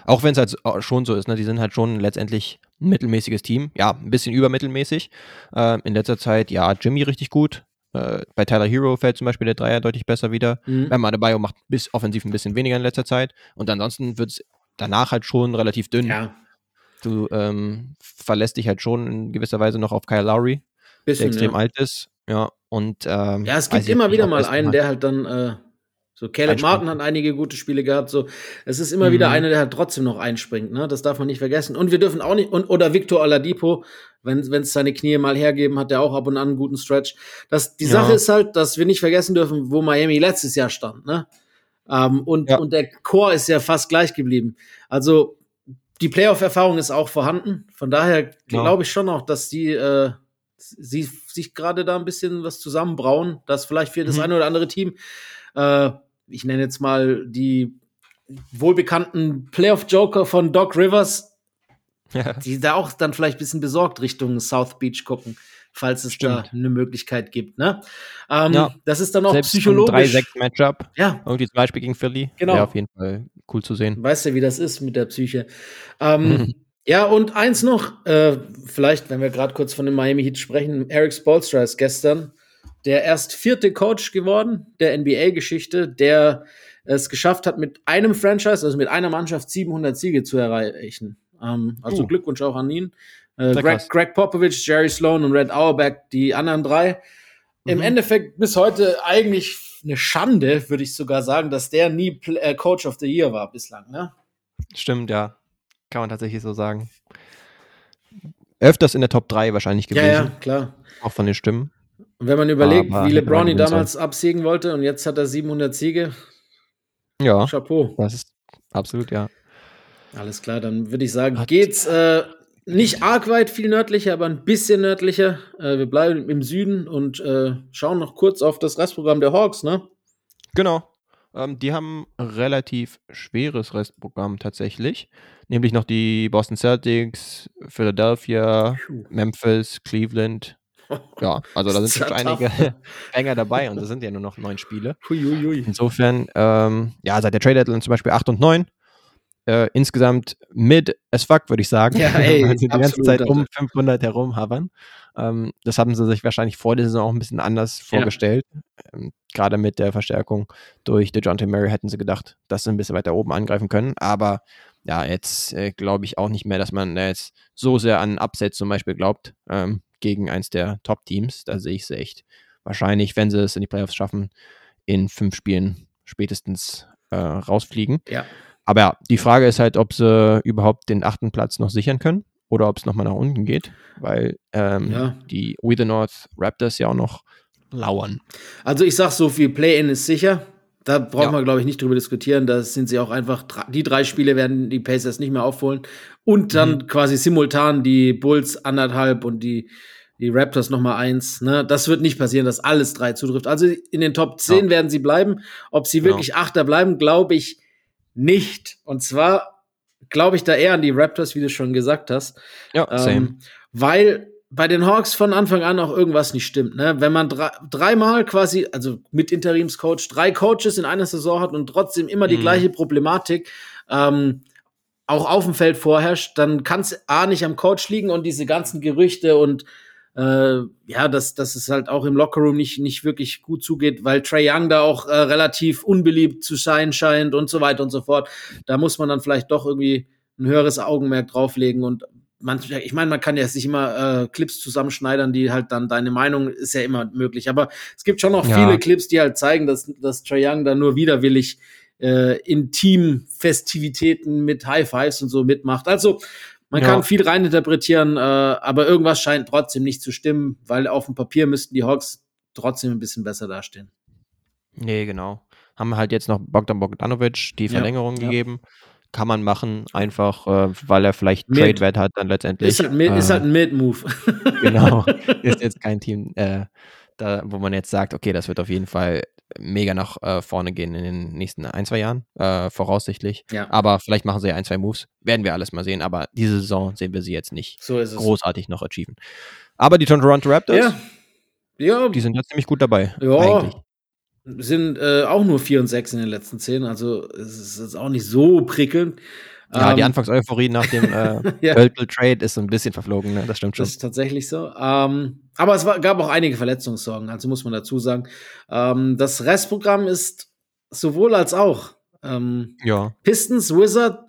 Auch wenn es halt schon so ist, ne? die sind halt schon letztendlich ein mittelmäßiges Team. Ja, ein bisschen übermittelmäßig. Äh, in letzter Zeit, ja, Jimmy richtig gut. Äh, bei Tyler Hero fällt zum Beispiel der Dreier deutlich besser wieder. Mhm. Bam Adebayo macht bis offensiv ein bisschen weniger in letzter Zeit. Und ansonsten wird es danach halt schon relativ dünn. Ja. Du ähm, verlässt dich halt schon in gewisser Weise noch auf Kyle Lowry, bisschen, der extrem ja. alt ist. Ja. Und ähm, ja, es gibt immer wieder mal einen, der halt dann äh, so Caleb Martin hat einige gute Spiele gehabt. So, es ist immer mhm. wieder einer, der halt trotzdem noch einspringt. Ne, das darf man nicht vergessen. Und wir dürfen auch nicht und oder Victor Oladipo, wenn es seine Knie mal hergeben, hat der auch ab und an einen guten Stretch. Das die ja. Sache ist halt, dass wir nicht vergessen dürfen, wo Miami letztes Jahr stand. Ne, ähm, und ja. und der Core ist ja fast gleich geblieben. Also die Playoff-Erfahrung ist auch vorhanden. Von daher glaube ich schon noch, dass die äh, sie sich gerade da ein bisschen was zusammenbrauen, dass vielleicht für das mhm. eine oder andere Team, äh, ich nenne jetzt mal die wohlbekannten Playoff-Joker von Doc Rivers, ja. die da auch dann vielleicht ein bisschen besorgt Richtung South Beach gucken, falls es Stimmt. da eine Möglichkeit gibt. Ne? Ähm, ja. Das ist dann auch Selbst psychologisch. 3-6-Matchup. Ja. Irgendwie zum Beispiel gegen Philly. Genau. Wäre auf jeden Fall cool zu sehen. Weißt du, wie das ist mit der Psyche. Ähm, Ja, und eins noch, äh, vielleicht, wenn wir gerade kurz von dem Miami Heat sprechen, Eric Spolstra ist gestern der erst vierte Coach geworden der NBA-Geschichte, der es geschafft hat, mit einem Franchise, also mit einer Mannschaft 700 Siege zu erreichen. Ähm, also uh. Glückwunsch auch an ihn. Äh, Greg, Greg, Popovich, Jerry Sloan und Red Auerbach, die anderen drei. Mhm. Im Endeffekt bis heute eigentlich eine Schande, würde ich sogar sagen, dass der nie äh, Coach of the Year war bislang. Ne? Stimmt, ja. Kann man tatsächlich so sagen. Öfters in der Top 3 wahrscheinlich gewesen. Ja, ja, klar. Auch von den Stimmen. Und wenn man überlegt, Aber wie LeBron ihn damals absiegen wollte und jetzt hat er 700 Siege. Ja. Chapeau. Das ist absolut, ja. Alles klar, dann würde ich sagen, geht's äh, nicht arg weit, viel nördlicher, aber ein bisschen nördlicher. Äh, wir bleiben im Süden und äh, schauen noch kurz auf das Restprogramm der Hawks, ne? Genau. Ähm, die haben ein relativ schweres Restprogramm tatsächlich. Nämlich noch die Boston Celtics, Philadelphia, Memphis, Cleveland. Ja, also da sind schon einige Banger dabei und da sind ja nur noch neun Spiele. Huiuiui. Insofern, ähm, ja, seit der Trade Deadline zum Beispiel 8 und 9. Äh, insgesamt mid as fuck, würde ich sagen. Ja, ey, also die ganze Zeit um 500 herum havern. Ähm, das haben sie sich wahrscheinlich vor der Saison auch ein bisschen anders vorgestellt. Ja. Ähm, Gerade mit der Verstärkung durch DeJounte Murray hätten sie gedacht, dass sie ein bisschen weiter oben angreifen können. Aber ja, jetzt äh, glaube ich auch nicht mehr, dass man jetzt so sehr an Upsets zum Beispiel glaubt ähm, gegen eins der Top-Teams. Da sehe ich sie echt wahrscheinlich, wenn sie es in die Playoffs schaffen, in fünf Spielen spätestens äh, rausfliegen. Ja. Aber ja, die Frage ist halt, ob sie überhaupt den achten Platz noch sichern können oder ob es nochmal nach unten geht, weil ähm, ja. die We the North Raptors ja auch noch lauern. Also ich sag so viel, Play-In ist sicher. Da braucht ja. man, glaube ich, nicht drüber diskutieren. Da sind sie auch einfach, die drei Spiele werden die Pacers nicht mehr aufholen. Und dann mhm. quasi simultan die Bulls anderthalb und die, die Raptors nochmal eins. Ne? Das wird nicht passieren, dass alles drei zutrifft. Also in den Top 10 ja. werden sie bleiben. Ob sie wirklich genau. Achter bleiben, glaube ich nicht. Und zwar glaube ich da eher an die Raptors, wie du schon gesagt hast. Ja, ähm, same. Weil bei den Hawks von Anfang an auch irgendwas nicht stimmt. Ne? Wenn man drei, dreimal quasi, also mit Interimscoach, drei Coaches in einer Saison hat und trotzdem immer die mhm. gleiche Problematik ähm, auch auf dem Feld vorherrscht, dann kann es A nicht am Coach liegen und diese ganzen Gerüchte und äh, ja, dass, dass es halt auch im Lockerroom nicht, nicht wirklich gut zugeht, weil Trey Young da auch äh, relativ unbeliebt zu sein scheint und so weiter und so fort. Da muss man dann vielleicht doch irgendwie ein höheres Augenmerk drauflegen und man, ich meine, man kann ja sich immer äh, Clips zusammenschneidern, die halt dann deine Meinung ist ja immer möglich. Aber es gibt schon noch ja. viele Clips, die halt zeigen, dass, dass Trae Young da nur widerwillig äh, in Team-Festivitäten mit High Fives und so mitmacht. Also man ja. kann viel reininterpretieren, äh, aber irgendwas scheint trotzdem nicht zu stimmen, weil auf dem Papier müssten die Hawks trotzdem ein bisschen besser dastehen. Nee, genau. Haben halt jetzt noch Bogdan Bogdanovic die Verlängerung ja, gegeben. Ja kann man machen, einfach äh, weil er vielleicht Trade-Wert hat dann letztendlich. Ist halt, äh, ist halt ein Mid-Move. genau, ist jetzt kein Team, äh, da, wo man jetzt sagt, okay, das wird auf jeden Fall mega nach äh, vorne gehen in den nächsten ein, zwei Jahren, äh, voraussichtlich. Ja. Aber vielleicht machen sie ja ein, zwei Moves, werden wir alles mal sehen, aber diese Saison sehen wir sie jetzt nicht so großartig noch achieven. Aber die Toronto Raptors, ja. Ja. die sind ja ziemlich gut dabei. Ja, eigentlich sind äh, auch nur 4 und 6 in den letzten 10, also es ist jetzt auch nicht so prickelnd. Ja, ähm, die Anfangseuphorie nach dem äh, ja. Trade ist so ein bisschen verflogen, ne? das stimmt schon. Das ist tatsächlich so. Ähm, aber es war, gab auch einige Verletzungssorgen, also muss man dazu sagen. Ähm, das Restprogramm ist sowohl als auch. Ähm, ja. Pistons, Wizard,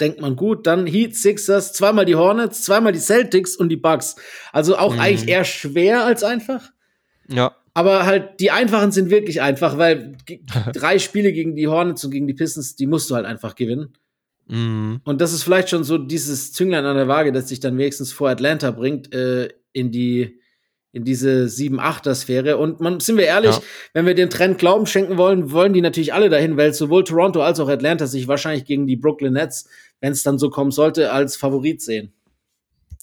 denkt man gut, dann Heat, Sixers, zweimal die Hornets, zweimal die Celtics und die Bucks. Also auch mhm. eigentlich eher schwer als einfach. Ja. Aber halt, die einfachen sind wirklich einfach, weil drei Spiele gegen die Hornets und gegen die Pistons, die musst du halt einfach gewinnen. Mhm. Und das ist vielleicht schon so dieses Zünglein an der Waage, das sich dann wenigstens vor Atlanta bringt, äh, in die, in diese 7-8er-Sphäre. Und man, sind wir ehrlich, Ja. wenn wir den Trend Glauben schenken wollen, wollen die natürlich alle dahin, weil sowohl Toronto als auch Atlanta sich wahrscheinlich gegen die Brooklyn Nets, wenn es dann so kommen sollte, als Favorit sehen.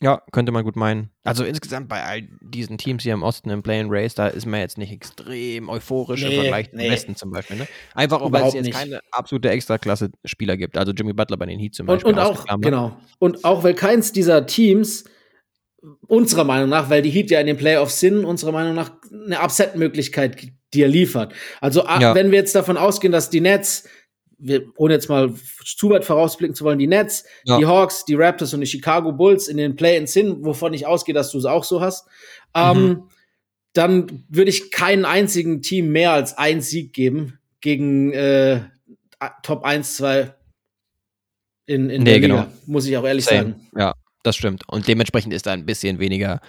Ja, könnte man gut meinen. Also insgesamt bei all diesen Teams hier im Osten im Play and Race, da ist man jetzt nicht extrem euphorisch im Nee, Vergleich nee. zum Westen zum Beispiel. Ne? Einfach auch, weil es jetzt nicht. keine absolute Extraklasse-Spieler gibt. Also Jimmy Butler bei den Heat zum Und, Beispiel. und auch, ausgeklammert. genau. Und auch, weil keins dieser Teams, unserer Meinung nach, weil die Heat ja in den Playoffs sind, unserer Meinung nach eine Upset-Möglichkeit dir liefert. Also, a- Ja. wenn wir jetzt davon ausgehen, dass die Nets, wir, ohne jetzt mal zu weit vorausblicken zu wollen, die Nets, Ja. die Hawks, die Raptors und die Chicago Bulls in den Play-ins sind, wovon ich ausgehe, dass du es auch so hast, ähm, Mhm. dann würde ich keinen einzigen Team mehr als einen Sieg geben gegen äh, Top 1, 2 in, in Nee, der genau. Liga, muss ich auch ehrlich Same. sagen. Ja, das stimmt. Und dementsprechend ist da ein bisschen weniger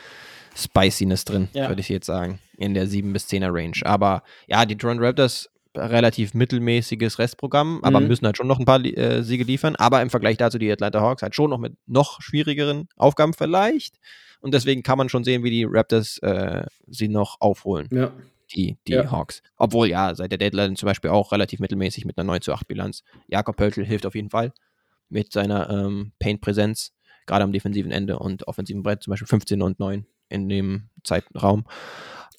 Spiciness drin, Ja. würde ich jetzt sagen, in der 7 bis 10er Range. Aber ja, die Toronto Raptors relativ mittelmäßiges Restprogramm, aber Mhm. müssen halt schon noch ein paar äh, Siege liefern. Aber im Vergleich dazu die Atlanta Hawks halt schon noch mit noch schwierigeren Aufgaben vielleicht. Und deswegen kann man schon sehen, wie die Raptors äh, sie noch aufholen, Ja. die, die Ja. Hawks. Obwohl ja, seit der Deadline zum Beispiel auch relativ mittelmäßig mit einer 9 zu 8 Bilanz. Jakob Pöltl hilft auf jeden Fall mit seiner ähm, Paint-Präsenz, gerade am defensiven Ende und offensiven Brett, zum Beispiel 15 und 9 in dem Zeitraum.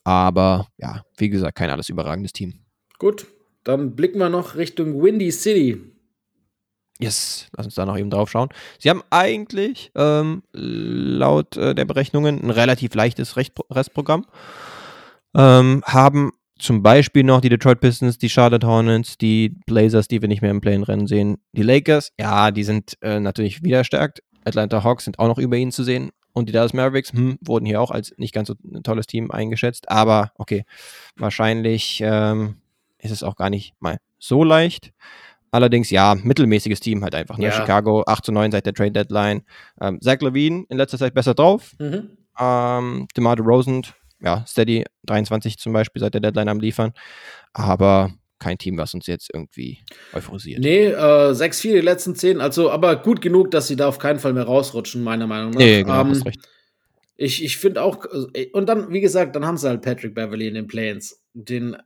Aber ja, wie gesagt, kein alles überragendes Team. Gut, dann blicken wir noch Richtung Windy City. Yes, lass uns da noch eben drauf schauen. Sie haben eigentlich ähm, laut äh, der Berechnungen ein relativ leichtes Recht Restprogramm. Ähm, haben zum Beispiel noch die Detroit Pistons, die Charlotte Hornets, die Blazers, die wir nicht mehr im Play-in-Rennen sehen. Die Lakers, ja, die sind äh, natürlich wieder stärkt. Atlanta Hawks sind auch noch über ihnen zu sehen. Und die Dallas Mavericks hm, wurden hier auch als nicht ganz so tolles Team eingeschätzt. Aber okay, wahrscheinlich ähm, ist es auch gar nicht mal so leicht. Allerdings, ja, mittelmäßiges Team halt einfach. Ne? Ja. Chicago 8 zu 9 seit der Trade Deadline. Ähm, Zach Levine in letzter Zeit besser drauf. Mhm. Ähm, DeMar DeRozan, ja, steady 23 zum Beispiel seit der Deadline am Liefern. Aber kein Team, was uns jetzt irgendwie euphorisiert. Nee, äh, 6-4 die letzten 10, also aber gut genug, dass sie da auf keinen Fall mehr rausrutschen, meiner Meinung nach. Nee, genau, Ähm, hast recht. Ich, ich finde auch, äh, und dann, wie gesagt, dann haben sie halt Patrick Beverly in den Plains. Den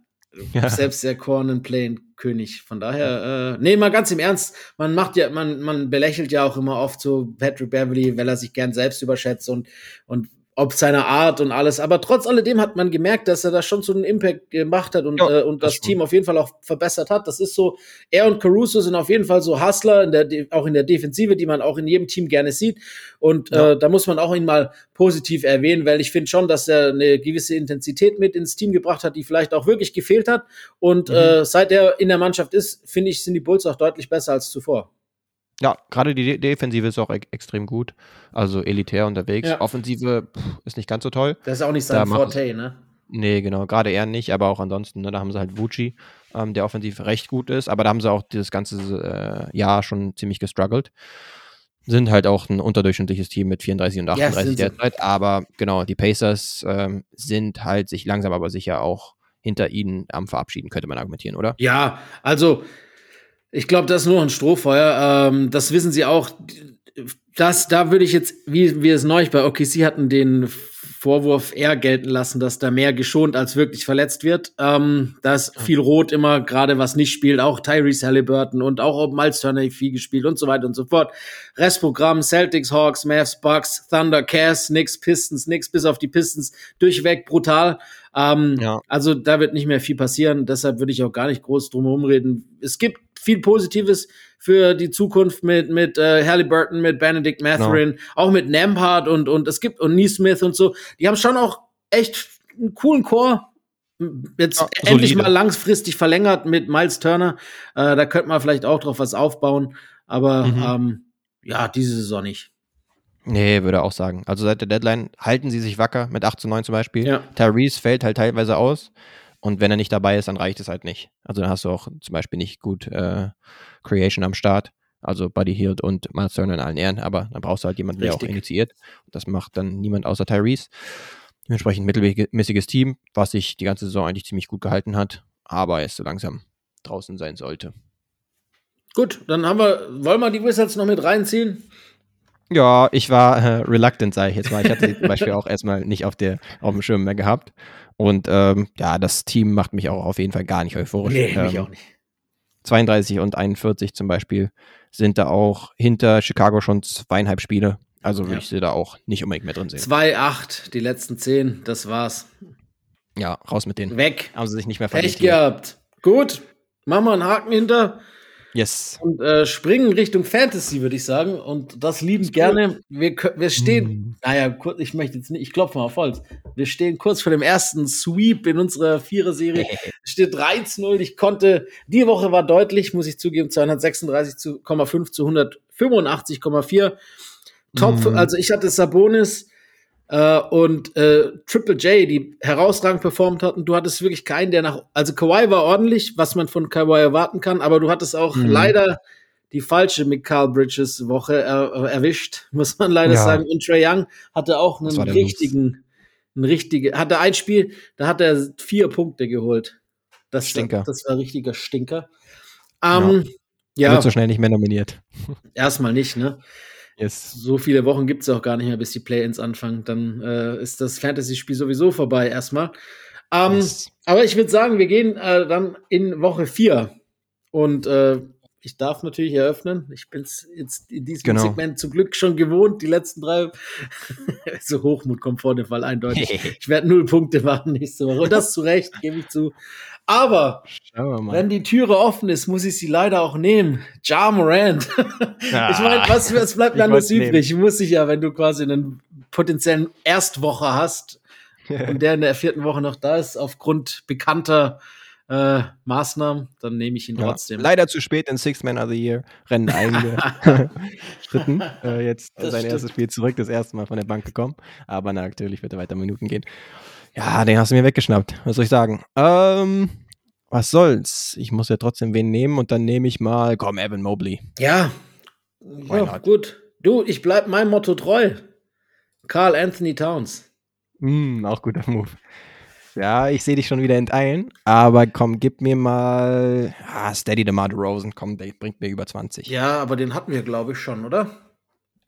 Ja. selbst der Corn Plane-König. Von daher, äh, nee, mal ganz im Ernst, man macht ja, man, man belächelt ja auch immer oft so Patrick Beverly, weil er sich gern selbst überschätzt und, und ob seiner Art und alles. Aber trotz alledem hat man gemerkt, dass er da schon so einen Impact gemacht hat und, Ja, äh, und das das. Team auf jeden Fall auch verbessert hat. Das ist so, er und Caruso sind auf jeden Fall so Hustler, in der, De- auch in der Defensive, die man auch in jedem Team gerne sieht. Und Ja. äh, da muss man auch ihn mal positiv erwähnen, weil ich finde schon, dass er eine gewisse Intensität mit ins Team gebracht hat, die vielleicht auch wirklich gefehlt hat. Und Mhm. äh, seit er in der Mannschaft ist, finde ich, sind die Bulls auch deutlich besser als zuvor. Ja, gerade die De Defensive ist auch e extrem gut. Also elitär unterwegs. Ja. Offensive pff, ist nicht ganz so toll. Das ist auch nicht sein Forte, ne? Nee, genau. Gerade er nicht, aber auch ansonsten. Ne, da haben sie halt Vucci, ähm, der offensiv recht gut ist. Aber da haben sie auch dieses ganze äh, Jahr schon ziemlich gestruggelt. Sind halt auch ein unterdurchschnittliches Team mit 34 und Ja, 38 sind sie. derzeit. Aber genau, die Pacers ähm, sind halt sich langsam aber sicher auch hinter ihnen am Verabschieden, könnte man argumentieren, oder? Ja, also ich glaube, das ist nur ein Strohfeuer. Ähm, das wissen sie auch. Das, da würde ich jetzt, wie wir es neulich bei OKC hatten, den Vorwurf eher gelten lassen, dass da mehr geschont als wirklich verletzt wird. Ähm, da ist viel Rot immer, gerade was nicht spielt, auch Tyrese Halliburton und auch Miles Turner viel gespielt und so weiter und so fort. Restprogramm, Celtics, Hawks, Mavs, Bucks, Thunder, Cavs, nix, Pistons, nix, bis auf die Pistons, durchweg brutal. Ähm, Ja. Also da wird nicht mehr viel passieren, deshalb würde ich auch gar nicht groß drum herum reden. Es gibt viel Positives für die Zukunft mit, mit äh, Halliburton, mit Benedict Mathurin, auch mit Nampart und, und es gibt und Neesmith und so. Die haben schon auch echt einen coolen Chor. Jetzt Ja, endlich solide. mal langfristig verlängert mit Miles Turner. Äh, da könnte man vielleicht auch drauf was aufbauen. Aber Mhm. ähm, ja, diese Saison nicht. Nee, würde auch sagen. Also seit der Deadline halten sie sich wacker mit 8 zu 9 zum Beispiel. Ja. Tyrese fällt halt teilweise aus. Und wenn er nicht dabei ist, dann reicht es halt nicht. Also dann hast du auch zum Beispiel nicht gut äh, Creation am Start. Also Buddy Hield und Miles Turner in allen Ehren. Aber dann brauchst du halt jemanden, der auch Richtig. initiiert. Das macht dann niemand außer Tyrese. Dementsprechend mittelmäßiges Team, was sich die ganze Saison eigentlich ziemlich gut gehalten hat, aber jetzt so langsam draußen sein sollte. Gut, dann haben wir, wollen wir die Wizards noch mit reinziehen? Ja, ich war äh, reluctant, sage ich jetzt mal. Ich hatte sie zum Beispiel auch erstmal nicht auf, der, auf dem Schirm mehr gehabt. Und ähm, ja, das Team macht mich auch auf jeden Fall gar nicht euphorisch. Nee, ähm, mich auch nicht. 32 und 41 zum Beispiel sind da auch hinter Chicago schon zweieinhalb Spiele. Also würde Ja. ich sie da auch nicht unbedingt mehr drin sehen. 2-8, die letzten 10, das war's. Ja, raus mit denen. Weg. Haben sie sich nicht mehr verdient. hier. gehabt. Gut, machen wir einen Haken hinter Yes. und äh, springen Richtung Fantasy, würde ich sagen. Und das liebend gerne. Wir, wir stehen, Mm. naja, kurz, ich möchte jetzt nicht, ich klopfe mal auf Holz. Wir stehen kurz vor dem ersten Sweep in unserer Vierer-Serie. Steht 3-0. Ich konnte, die Woche war deutlich, muss ich zugeben, 236,5 zu 185,4. Top, Mhm. also ich hatte Sabonis äh, und äh, Triple J, die herausragend performt hatten. Du hattest wirklich keinen, der nach, also Kawhi war ordentlich, was man von Kawhi erwarten kann, aber du hattest auch Mhm. leider die falsche Mikal Bridges Woche er, erwischt, muss man leider Ja. sagen. Und Trae Young hatte auch einen richtigen, einen richtige, hatte ein Spiel, da hat er vier Punkte geholt. Das, Stinker. das war ein richtiger Stinker. Ähm, ja, Wird so schnell nicht mehr nominiert. erstmal nicht, ne? Yes. So viele Wochen gibt es auch gar nicht mehr, bis die Play-ins anfangen. Dann äh, ist das Fantasy-Spiel sowieso vorbei erstmal. Ähm, yes. Aber ich würde sagen, wir gehen äh, dann in Woche 4. Und äh, ich darf natürlich eröffnen. Ich bin es jetzt in diesem Genau. Segment zum Glück schon gewohnt, die letzten drei. so Hochmut kommt vor dem Fall eindeutig. ich werde null Punkte machen nächste Woche. Und das zu Recht, gebe ich zu. Aber wenn die Türe offen ist, muss ich sie leider auch nehmen. Ja Morant. Ich meine, was, was bleibt Ich mir anders nehmen. übrig? Ich muss sich ja, wenn du quasi einen potenziellen Erstwoche hast und der in der vierten Woche noch da ist, aufgrund bekannter äh, Maßnahmen, dann nehme ich ihn Ja, trotzdem. leider zu spät in Six Man of the Year Rennen eingeschritten. äh, jetzt Das sein stimmt. erstes Spiel zurück, das erste Mal von der Bank gekommen. Aber na, natürlich wird er weiter Minuten gehen. Ja, den hast du mir weggeschnappt. Was soll ich sagen? Ähm, was soll's? Ich muss ja trotzdem wen nehmen und dann nehme ich mal, komm, Evan Mobley. Ja, ja gut. Du, ich bleib meinem Motto treu. Carl Anthony Towns. Hm, auch guter Move. Ja, ich sehe dich schon wieder enteilen, aber komm, gib mir mal ah, Steady DeMar DeRozan, komm, der bringt mir über 20. Ja, aber den hatten wir, glaube ich, schon, oder?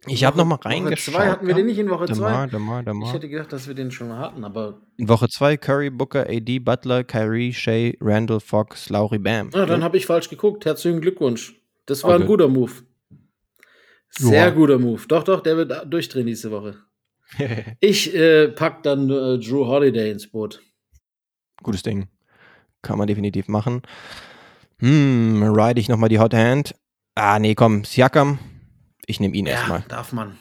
Ich habe noch mal Woche reingeschaut. zwei hatten wir den nicht in Woche DeMar, zwei. DeMar, Ich DeMar. hätte gedacht, dass wir den schon hatten, aber In Woche 2 Curry, Booker, AD, Butler, Kyrie, Shea, Randall, Fox, Laurie, Bam. Ja, dann habe ich falsch geguckt. Herzlichen Glückwunsch. Das war ein Okay. guter Move. Sehr Ja. guter Move. Doch, doch, der wird durchdrehen diese Woche. Ich äh, pack dann äh, Drew Holiday ins Boot. Gutes Ding. Kann man definitiv machen. Hm, ride ich nochmal die Hot Hand. Ah, nee, komm, Siakam. Ich nehme ihn Ja, erstmal. darf man.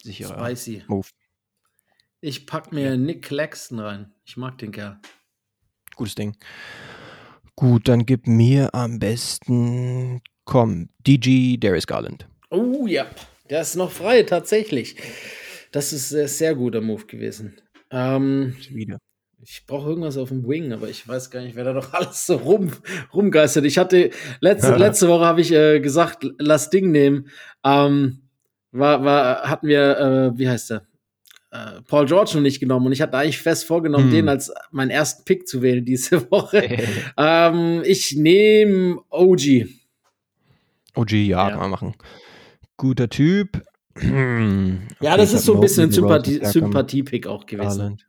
Sicherer Spicy. Move. Ich pack mir Nick Claxton rein. Ich mag den Kerl. Gutes Ding. Gut, dann gib mir am besten, komm, DG Darius Garland. Oh ja, der ist noch frei, tatsächlich. Das ist ein sehr guter Move gewesen. Ähm, Wieder. Ich brauche irgendwas auf dem Wing, aber ich weiß gar nicht, wer da noch alles so rum, rumgeistert. Ich hatte letzte, letzte Woche habe ich äh, gesagt, lass Ding nehmen. Ähm, war, war, hatten wir, äh, wie heißt der? Äh, Paul George noch nicht genommen und ich hatte eigentlich fest vorgenommen, Hm. den als meinen ersten Pick zu wählen diese Woche. ähm, ich nehme OG. OG, ja, Ja. kann man machen. Guter Typ. Ja, Okay, das ich ist so ein bisschen ein DeRozan, Sympathie, Sympathie-Pick auch gewesen. Garland.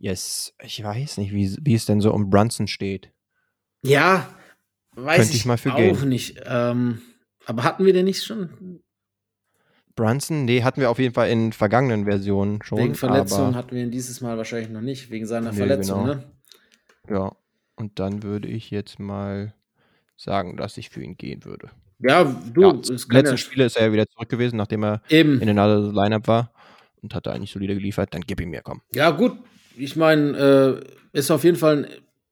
Yes, ich weiß nicht, wie, wie es denn so um Brunson steht. Ja, weiß Könnte ich, ich mal für auch gehen. nicht. Ähm, aber hatten wir den nicht schon? Brunson, nee, hatten wir auf jeden Fall in vergangenen Versionen schon. Wegen Verletzung hatten wir ihn dieses Mal wahrscheinlich noch nicht, wegen seiner Nee, Verletzung, genau. ne? Ja, und dann würde ich jetzt mal sagen, dass ich für ihn gehen würde. Ja, du, ja, es letzten ja Spiele ist er ja wieder zurück gewesen, nachdem er eben. in den Other Lineup war und hat da eigentlich solide geliefert. Dann gib ihm mir, komm. Ja, gut. Ich meine, äh, ist auf jeden Fall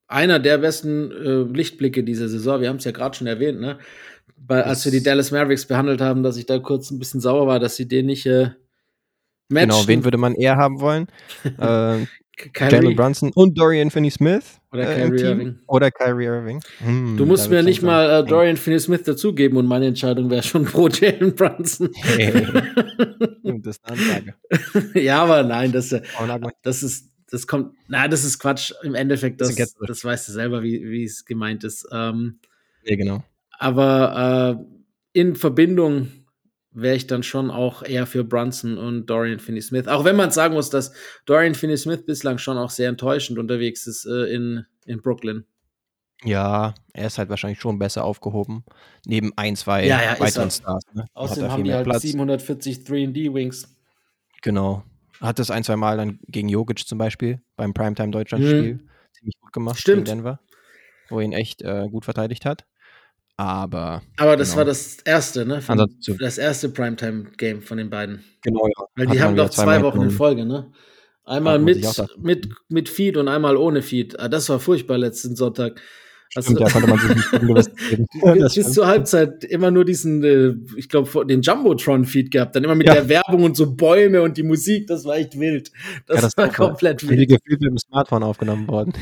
einer der besten äh, Lichtblicke dieser Saison. Wir haben es ja gerade schon erwähnt, ne? Bei, als wir die. Dallas Mavericks behandelt haben, dass ich da kurz ein bisschen sauer war, dass sie den nicht äh, matchen. Genau, wen würde man eher haben wollen? äh. Jalen Brunson und Dorian Finney-Smith Oder äh, Kyrie. Irving. Oder Kyrie Irving. Hm, Du musst mir nicht mal äh. Dorian Finney-Smith dazugeben und meine Entscheidung wäre schon pro Jalen Brunson. Hey. das ist eine Ansage. ja, aber nein, das, äh, das ist das kommt, na, das ist Quatsch. Im Endeffekt, das, Das weißt du selber, wie wie es gemeint ist. Ähm, Ja, genau. Aber äh, in Verbindung wäre ich dann schon auch eher für Brunson und Dorian Finney-Smith. Auch wenn man sagen muss, dass Dorian Finney-Smith bislang schon auch sehr enttäuschend unterwegs ist äh, in, in Brooklyn. Ja, er ist halt wahrscheinlich schon besser aufgehoben. Neben ein, zwei Ja, ja, weiteren er. Stars. Ne? Außerdem er haben die halt Platz. 740 3D-Wings. Genau. Hat das ein, zwei Mal dann gegen Jokic zum Beispiel beim Primetime-Deutschland-Spiel ziemlich gut gemacht Mhm. Stimmt. gegen Denver, wo er ihn echt äh, gut verteidigt hat. Aber Aber das Genau. war das erste, ne? Von, das erste Primetime-Game von den beiden. genau, ja. Weil die haben doch zwei Wochen in Folge, ne? Einmal Ja, mit, mit, mit Feed und einmal ohne Feed. Ah, das war furchtbar letzten Sonntag. Also, Stimmt, ja, konnte man sich nicht. Das bis stimmt. zur Halbzeit immer nur diesen, äh, ich glaube, den Jumbotron-Feed gehabt. Dann immer mit Ja. der Werbung und so Bäume und die Musik. Das war echt wild. Das war Katastrophe. komplett Wie wild. gefühlt mit dem Smartphone aufgenommen worden.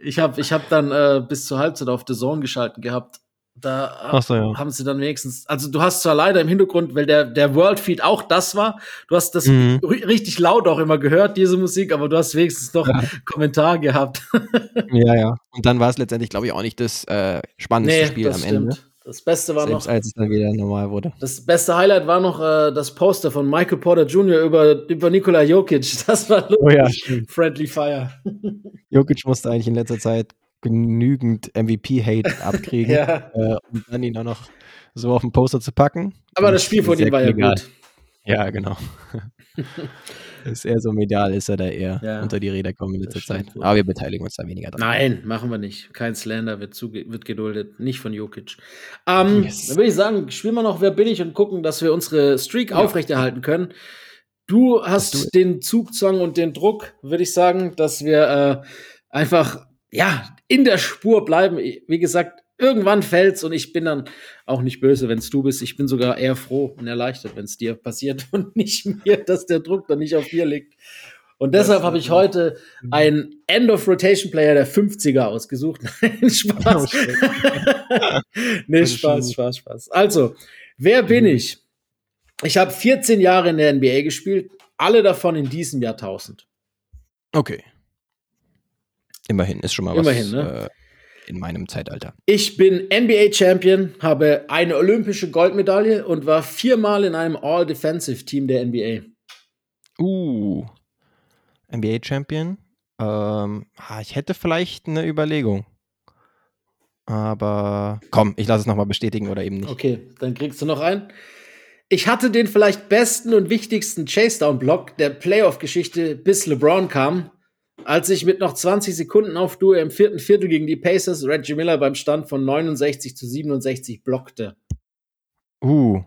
Ich habe ich hab dann äh, bis zur Halbzeit auf The Zone geschalten gehabt. Da so, ja. haben sie dann wenigstens, also du hast zwar leider im Hintergrund, weil der, der World Feed auch das war, du hast das Mhm. ri- richtig laut auch immer gehört, diese Musik, aber du hast wenigstens noch Ja. Kommentar gehabt. Ja, ja. Und dann war es letztendlich, glaube ich, auch nicht das äh, spannendste Spiel am Ende. Das Beste war Selbst noch, als es dann wieder normal wurde. das beste Highlight war noch äh, das Poster von Michael Porter Jr. über, über Nikola Jokic. Das war lustig. Oh ja, stimmt. Friendly Fire. Jokic musste eigentlich in letzter Zeit genügend MVP-Hate abkriegen, Ja. äh, um dann ihn auch noch so auf den Poster zu packen. Aber Und das Spiel von ihm war ja egal. gut. Ja, genau. ist eher so medial, ist er da eher Ja. unter die Räder kommen in letzter Zeit. wohl. Aber wir beteiligen uns da weniger dran. Nein, machen wir nicht. Kein Slander wird, wird geduldet. Nicht von Jokic. Ähm, Yes. Dann würde ich sagen, spielen wir noch Wer bin ich und gucken, dass wir unsere Streak aufrechterhalten können. Du hast den Zugzwang und den Druck, würde ich sagen, dass wir äh, einfach ja in der Spur bleiben. Wie gesagt, irgendwann fällt's und ich bin dann auch nicht böse, wenn es du bist. Ich bin sogar eher froh und erleichtert, wenn es dir passiert und nicht mir, dass der Druck dann nicht auf dir liegt. Und deshalb habe ich heute einen End-of-Rotation-Player der 50er ausgesucht. Nein, Spaß. Oh, nee, Spaß, Spaß, Spaß. Also, wer bin ich? Ich habe 14 Jahre in der NBA gespielt, alle davon in diesem Jahrtausend. Okay. Immerhin, ist schon mal Immerhin, was ne? äh, in meinem Zeitalter. Ich bin NBA-Champion, habe eine olympische Goldmedaille und war viermal in einem All-Defensive-Team der NBA. Uh, NBA-Champion. Ähm, ah, ich hätte vielleicht eine Überlegung. Aber komm, ich lasse es nochmal bestätigen oder eben nicht. Okay, dann kriegst du noch einen. Ich hatte den vielleicht besten und wichtigsten Chase-Down-Block der Playoff-Geschichte, bis LeBron kam, als ich mit noch 20 Sekunden auf Duo im vierten Viertel gegen die Pacers Reggie Miller beim Stand von 69 zu 67 blockte. Uh.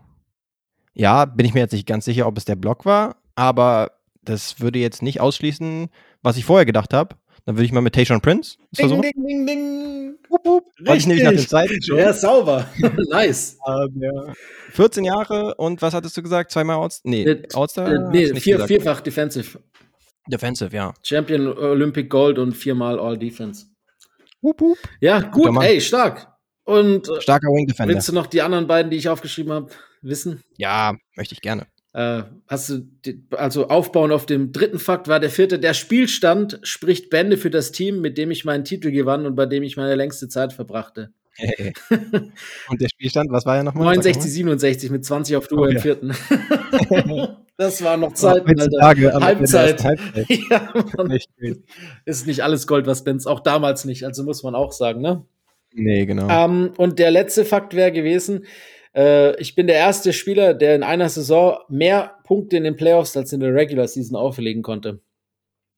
Ja, bin ich mir jetzt nicht ganz sicher, ob es der Block war, aber das würde jetzt nicht ausschließen, was ich vorher gedacht habe. Dann würde ich mal mit Tayshaun Prince versuchen. ding, ding, ding. Wollte ich nämlich nach den Zeiten schon. Ja, sauber. nice. Ähm, ja. 14 Jahre und was hattest du gesagt? Zweimal Outs nee, Outstar? Äh, nee, vier, gesagt. vierfach Defensive. Defensive, ja. Champion Olympic Gold und viermal All Defense. Wup, wup. Ja, gut, ey, stark. Und äh, Starker Wing Defender. willst du noch die anderen beiden, die ich aufgeschrieben habe, wissen? Ja, möchte ich gerne. Äh, hast du, die, also aufbauen auf dem dritten Fakt war der vierte, der Spielstand spricht Bände für das Team, mit dem ich meinen Titel gewann und bei dem ich meine längste Zeit verbrachte. und der Spielstand, was war ja nochmal? 69, 67 mit 20 auf Duo Oh, im ja. vierten. das war noch Ende der Halbzeit. Halbzeit. Ja, ist nicht alles Gold, was glänzt. Auch damals nicht, also muss man auch sagen, ne? Nee, genau. Ähm, und der letzte Fakt wäre gewesen, äh, ich bin der erste Spieler, der in einer Saison mehr Punkte in den Playoffs als in der Regular Season auflegen konnte.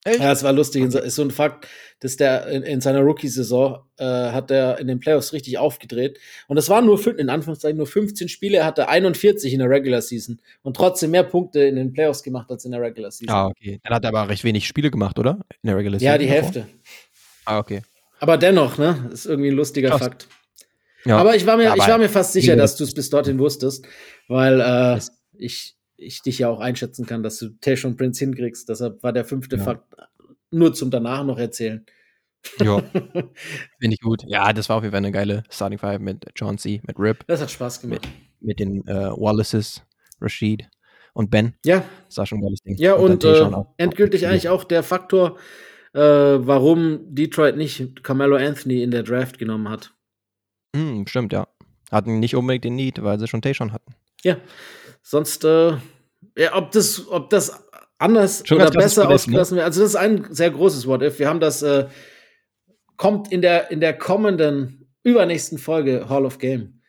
Echt? Ja, es war lustig. Ist so ein Fakt, dass der in, in seiner Rookie-Saison äh, hat er in den Playoffs richtig aufgedreht. Und das waren nur fün- in Anführungszeichen nur 15 Spiele. Er hatte 41 in der Regular Season und trotzdem mehr Punkte in den Playoffs gemacht als in der Regular Season. Ah, okay. Dann hat er aber recht wenig Spiele gemacht, oder? In der Regular ja, Season die davor? Hälfte. Ah, okay. Aber dennoch, ne, ist irgendwie ein lustiger Krass. Fakt. Ja. Aber ich war mir, Aber ich war mir fast sicher, dass du es bis dorthin wusstest, weil äh, ich, ich dich ja auch einschätzen kann, dass du Tayshaun Prince hinkriegst. Deshalb war der fünfte Ja. Fakt nur zum danach noch erzählen. Ja. Finde ich gut. Ja, das war auf jeden Fall eine geile Starting Five mit John C., mit Rip, Das hat Spaß gemacht. mit den äh, Wallaces, Rashid und Ben. Ja, Das war schon ein geiles Ding. ja dann und, äh, endgültig eigentlich auch der Faktor, äh, warum Detroit nicht Carmelo Anthony in der Draft genommen hat. Hm, stimmt, ja. Hatten nicht unbedingt den Need, weil sie schon Tayshaun hatten. Ja, sonst, äh, ja, ob das, ob das anders Schon oder besser ausgelassen wird. Also das ist ein sehr großes What-If. Wir haben das, äh, kommt in der, in der kommenden, übernächsten Folge Hall of Game.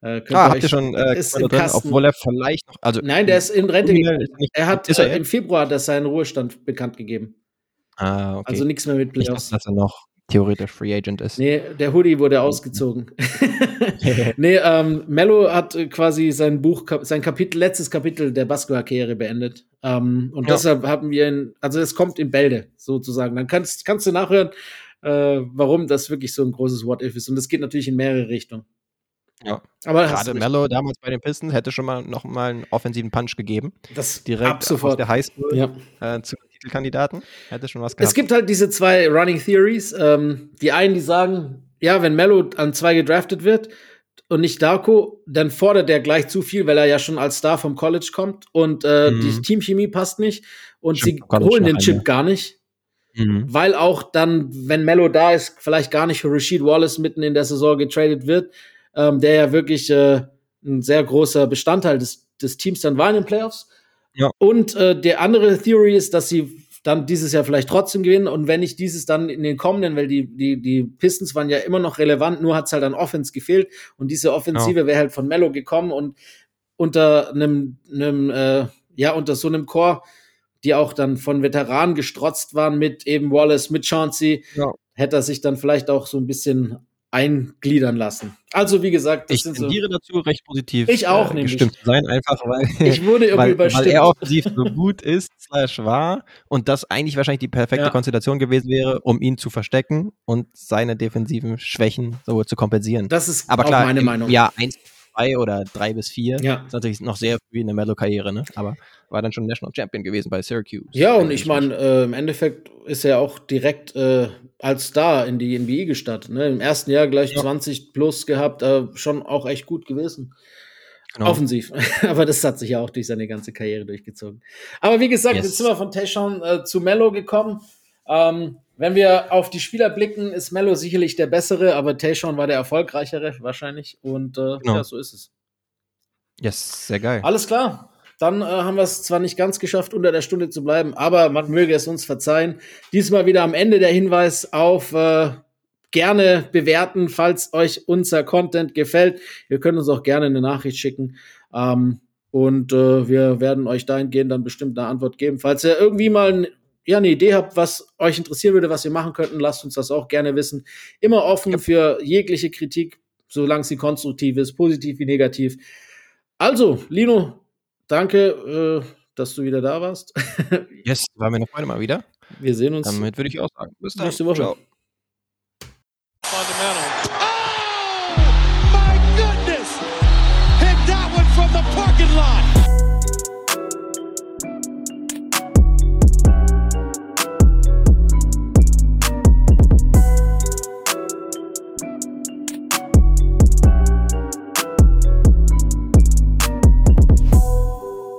Äh, Ah, habt ihr schon äh, ist im drin, Kasten. obwohl er vielleicht noch. Also, Nein, der ist in Rente gegangen. Er hat er äh, im? Februar das seinen Ruhestand bekannt gegeben. Ah, okay. Also nichts mehr mit Playoffs. dass, dass er noch theoretisch Free Agent ist. Nee, der Hoodie wurde ausgezogen. nee, ähm, Mello hat äh, quasi sein Buch, sein Kapitel, letztes Kapitel der Basketballkarriere beendet. Ähm, und Ja. deshalb haben wir ihn, also es kommt in Bälde, sozusagen. Dann kannst, kannst du nachhören, äh, warum das wirklich so ein großes What-If ist. Und es geht natürlich in mehrere Richtungen. Ja. Aber Gerade. Mello damals bei den Pistons hätte schon mal noch mal einen offensiven Punch gegeben. das Direkt ab aus sofort. der Highschool Ja. äh, zu Titelkandidaten. Hätte schon was gehabt. Es gibt halt diese zwei Running Theories. Ähm, die einen, die sagen, ja, wenn Mello an zwei gedraftet wird und nicht Darko, dann fordert er gleich zu viel, weil er ja schon als Star vom College kommt und äh, Mhm. die Teamchemie passt nicht und Stimmt, sie holen den Chip einmal. gar nicht, Mhm. weil auch dann, wenn Mello da ist, vielleicht gar nicht für Rasheed Wallace mitten in der Saison getradet wird, ähm, der ja wirklich äh, ein sehr großer Bestandteil des, des Teams dann war in den Playoffs. Ja. Und äh, der andere Theory ist, dass sie dann dieses Jahr vielleicht trotzdem gewinnen und wenn nicht dieses dann in den kommenden, weil die, die, die Pistons waren ja immer noch relevant, nur hat es halt an Offense gefehlt und diese Offensive wäre halt von Mello gekommen und unter einem, einem äh, ja, unter so einem Chor, die auch dann von Veteranen gestrotzt waren mit eben Wallace, mit Chauncey, Ja. hätte er sich dann vielleicht auch so ein bisschen eingliedern lassen. Also wie gesagt, das Ich sind so, tendiere dazu, recht positiv Ich auch, äh, nämlich. gestimmt zu sein, einfach weil, ich wurde irgendwie weil, überstimmt. weil er offensiv so gut ist, slash war und das eigentlich wahrscheinlich die perfekte Ja. Konstellation gewesen wäre, um ihn zu verstecken und seine defensiven Schwächen so zu kompensieren. das ist Aber auch klar, meine Meinung. Jahr 1, 2 oder 3 bis 4 Ja. ist natürlich noch sehr früh in der Mellow-Karriere, ne? aber war dann schon National Champion gewesen bei Syracuse. Ja, und ich meine, äh, im Endeffekt ist er auch direkt äh, als Star in die NBA gestartet. Ne? Im ersten Jahr gleich Ja. 20 plus gehabt, äh, schon auch echt gut gewesen. Genau. Offensiv. Aber das hat sich ja auch durch seine ganze Karriere durchgezogen. Aber wie gesagt, Yes. jetzt sind wir von Tayshaun äh, zu Mello gekommen. Ähm, wenn wir auf die Spieler blicken, ist Mello sicherlich der bessere, aber Tayshaun war der erfolgreichere wahrscheinlich. Und äh, Genau. ja, so ist es. Yes, sehr geil. Alles klar. Dann äh, haben wir es zwar nicht ganz geschafft, unter der Stunde zu bleiben, aber man möge es uns verzeihen. Diesmal wieder am Ende der Hinweis auf äh, gerne bewerten, falls euch unser Content gefällt. Ihr könnt uns auch gerne eine Nachricht schicken. Ähm, und äh, wir werden euch dahingehend dann bestimmt eine Antwort geben. Falls ihr irgendwie mal ein, ja, eine Idee habt, was euch interessieren würde, was wir machen könnten, lasst uns das auch gerne wissen. Immer offen für jegliche Kritik, solange sie konstruktiv ist, positiv wie negativ. Also, Lino, danke, äh, dass du wieder da warst. Yes, war mir eine Freude mal wieder. Wir sehen uns. Damit würde ich auch sagen. Bis dann. Nächste Woche. Ciao. Oh, my goodness! Hit that one from the parking lot.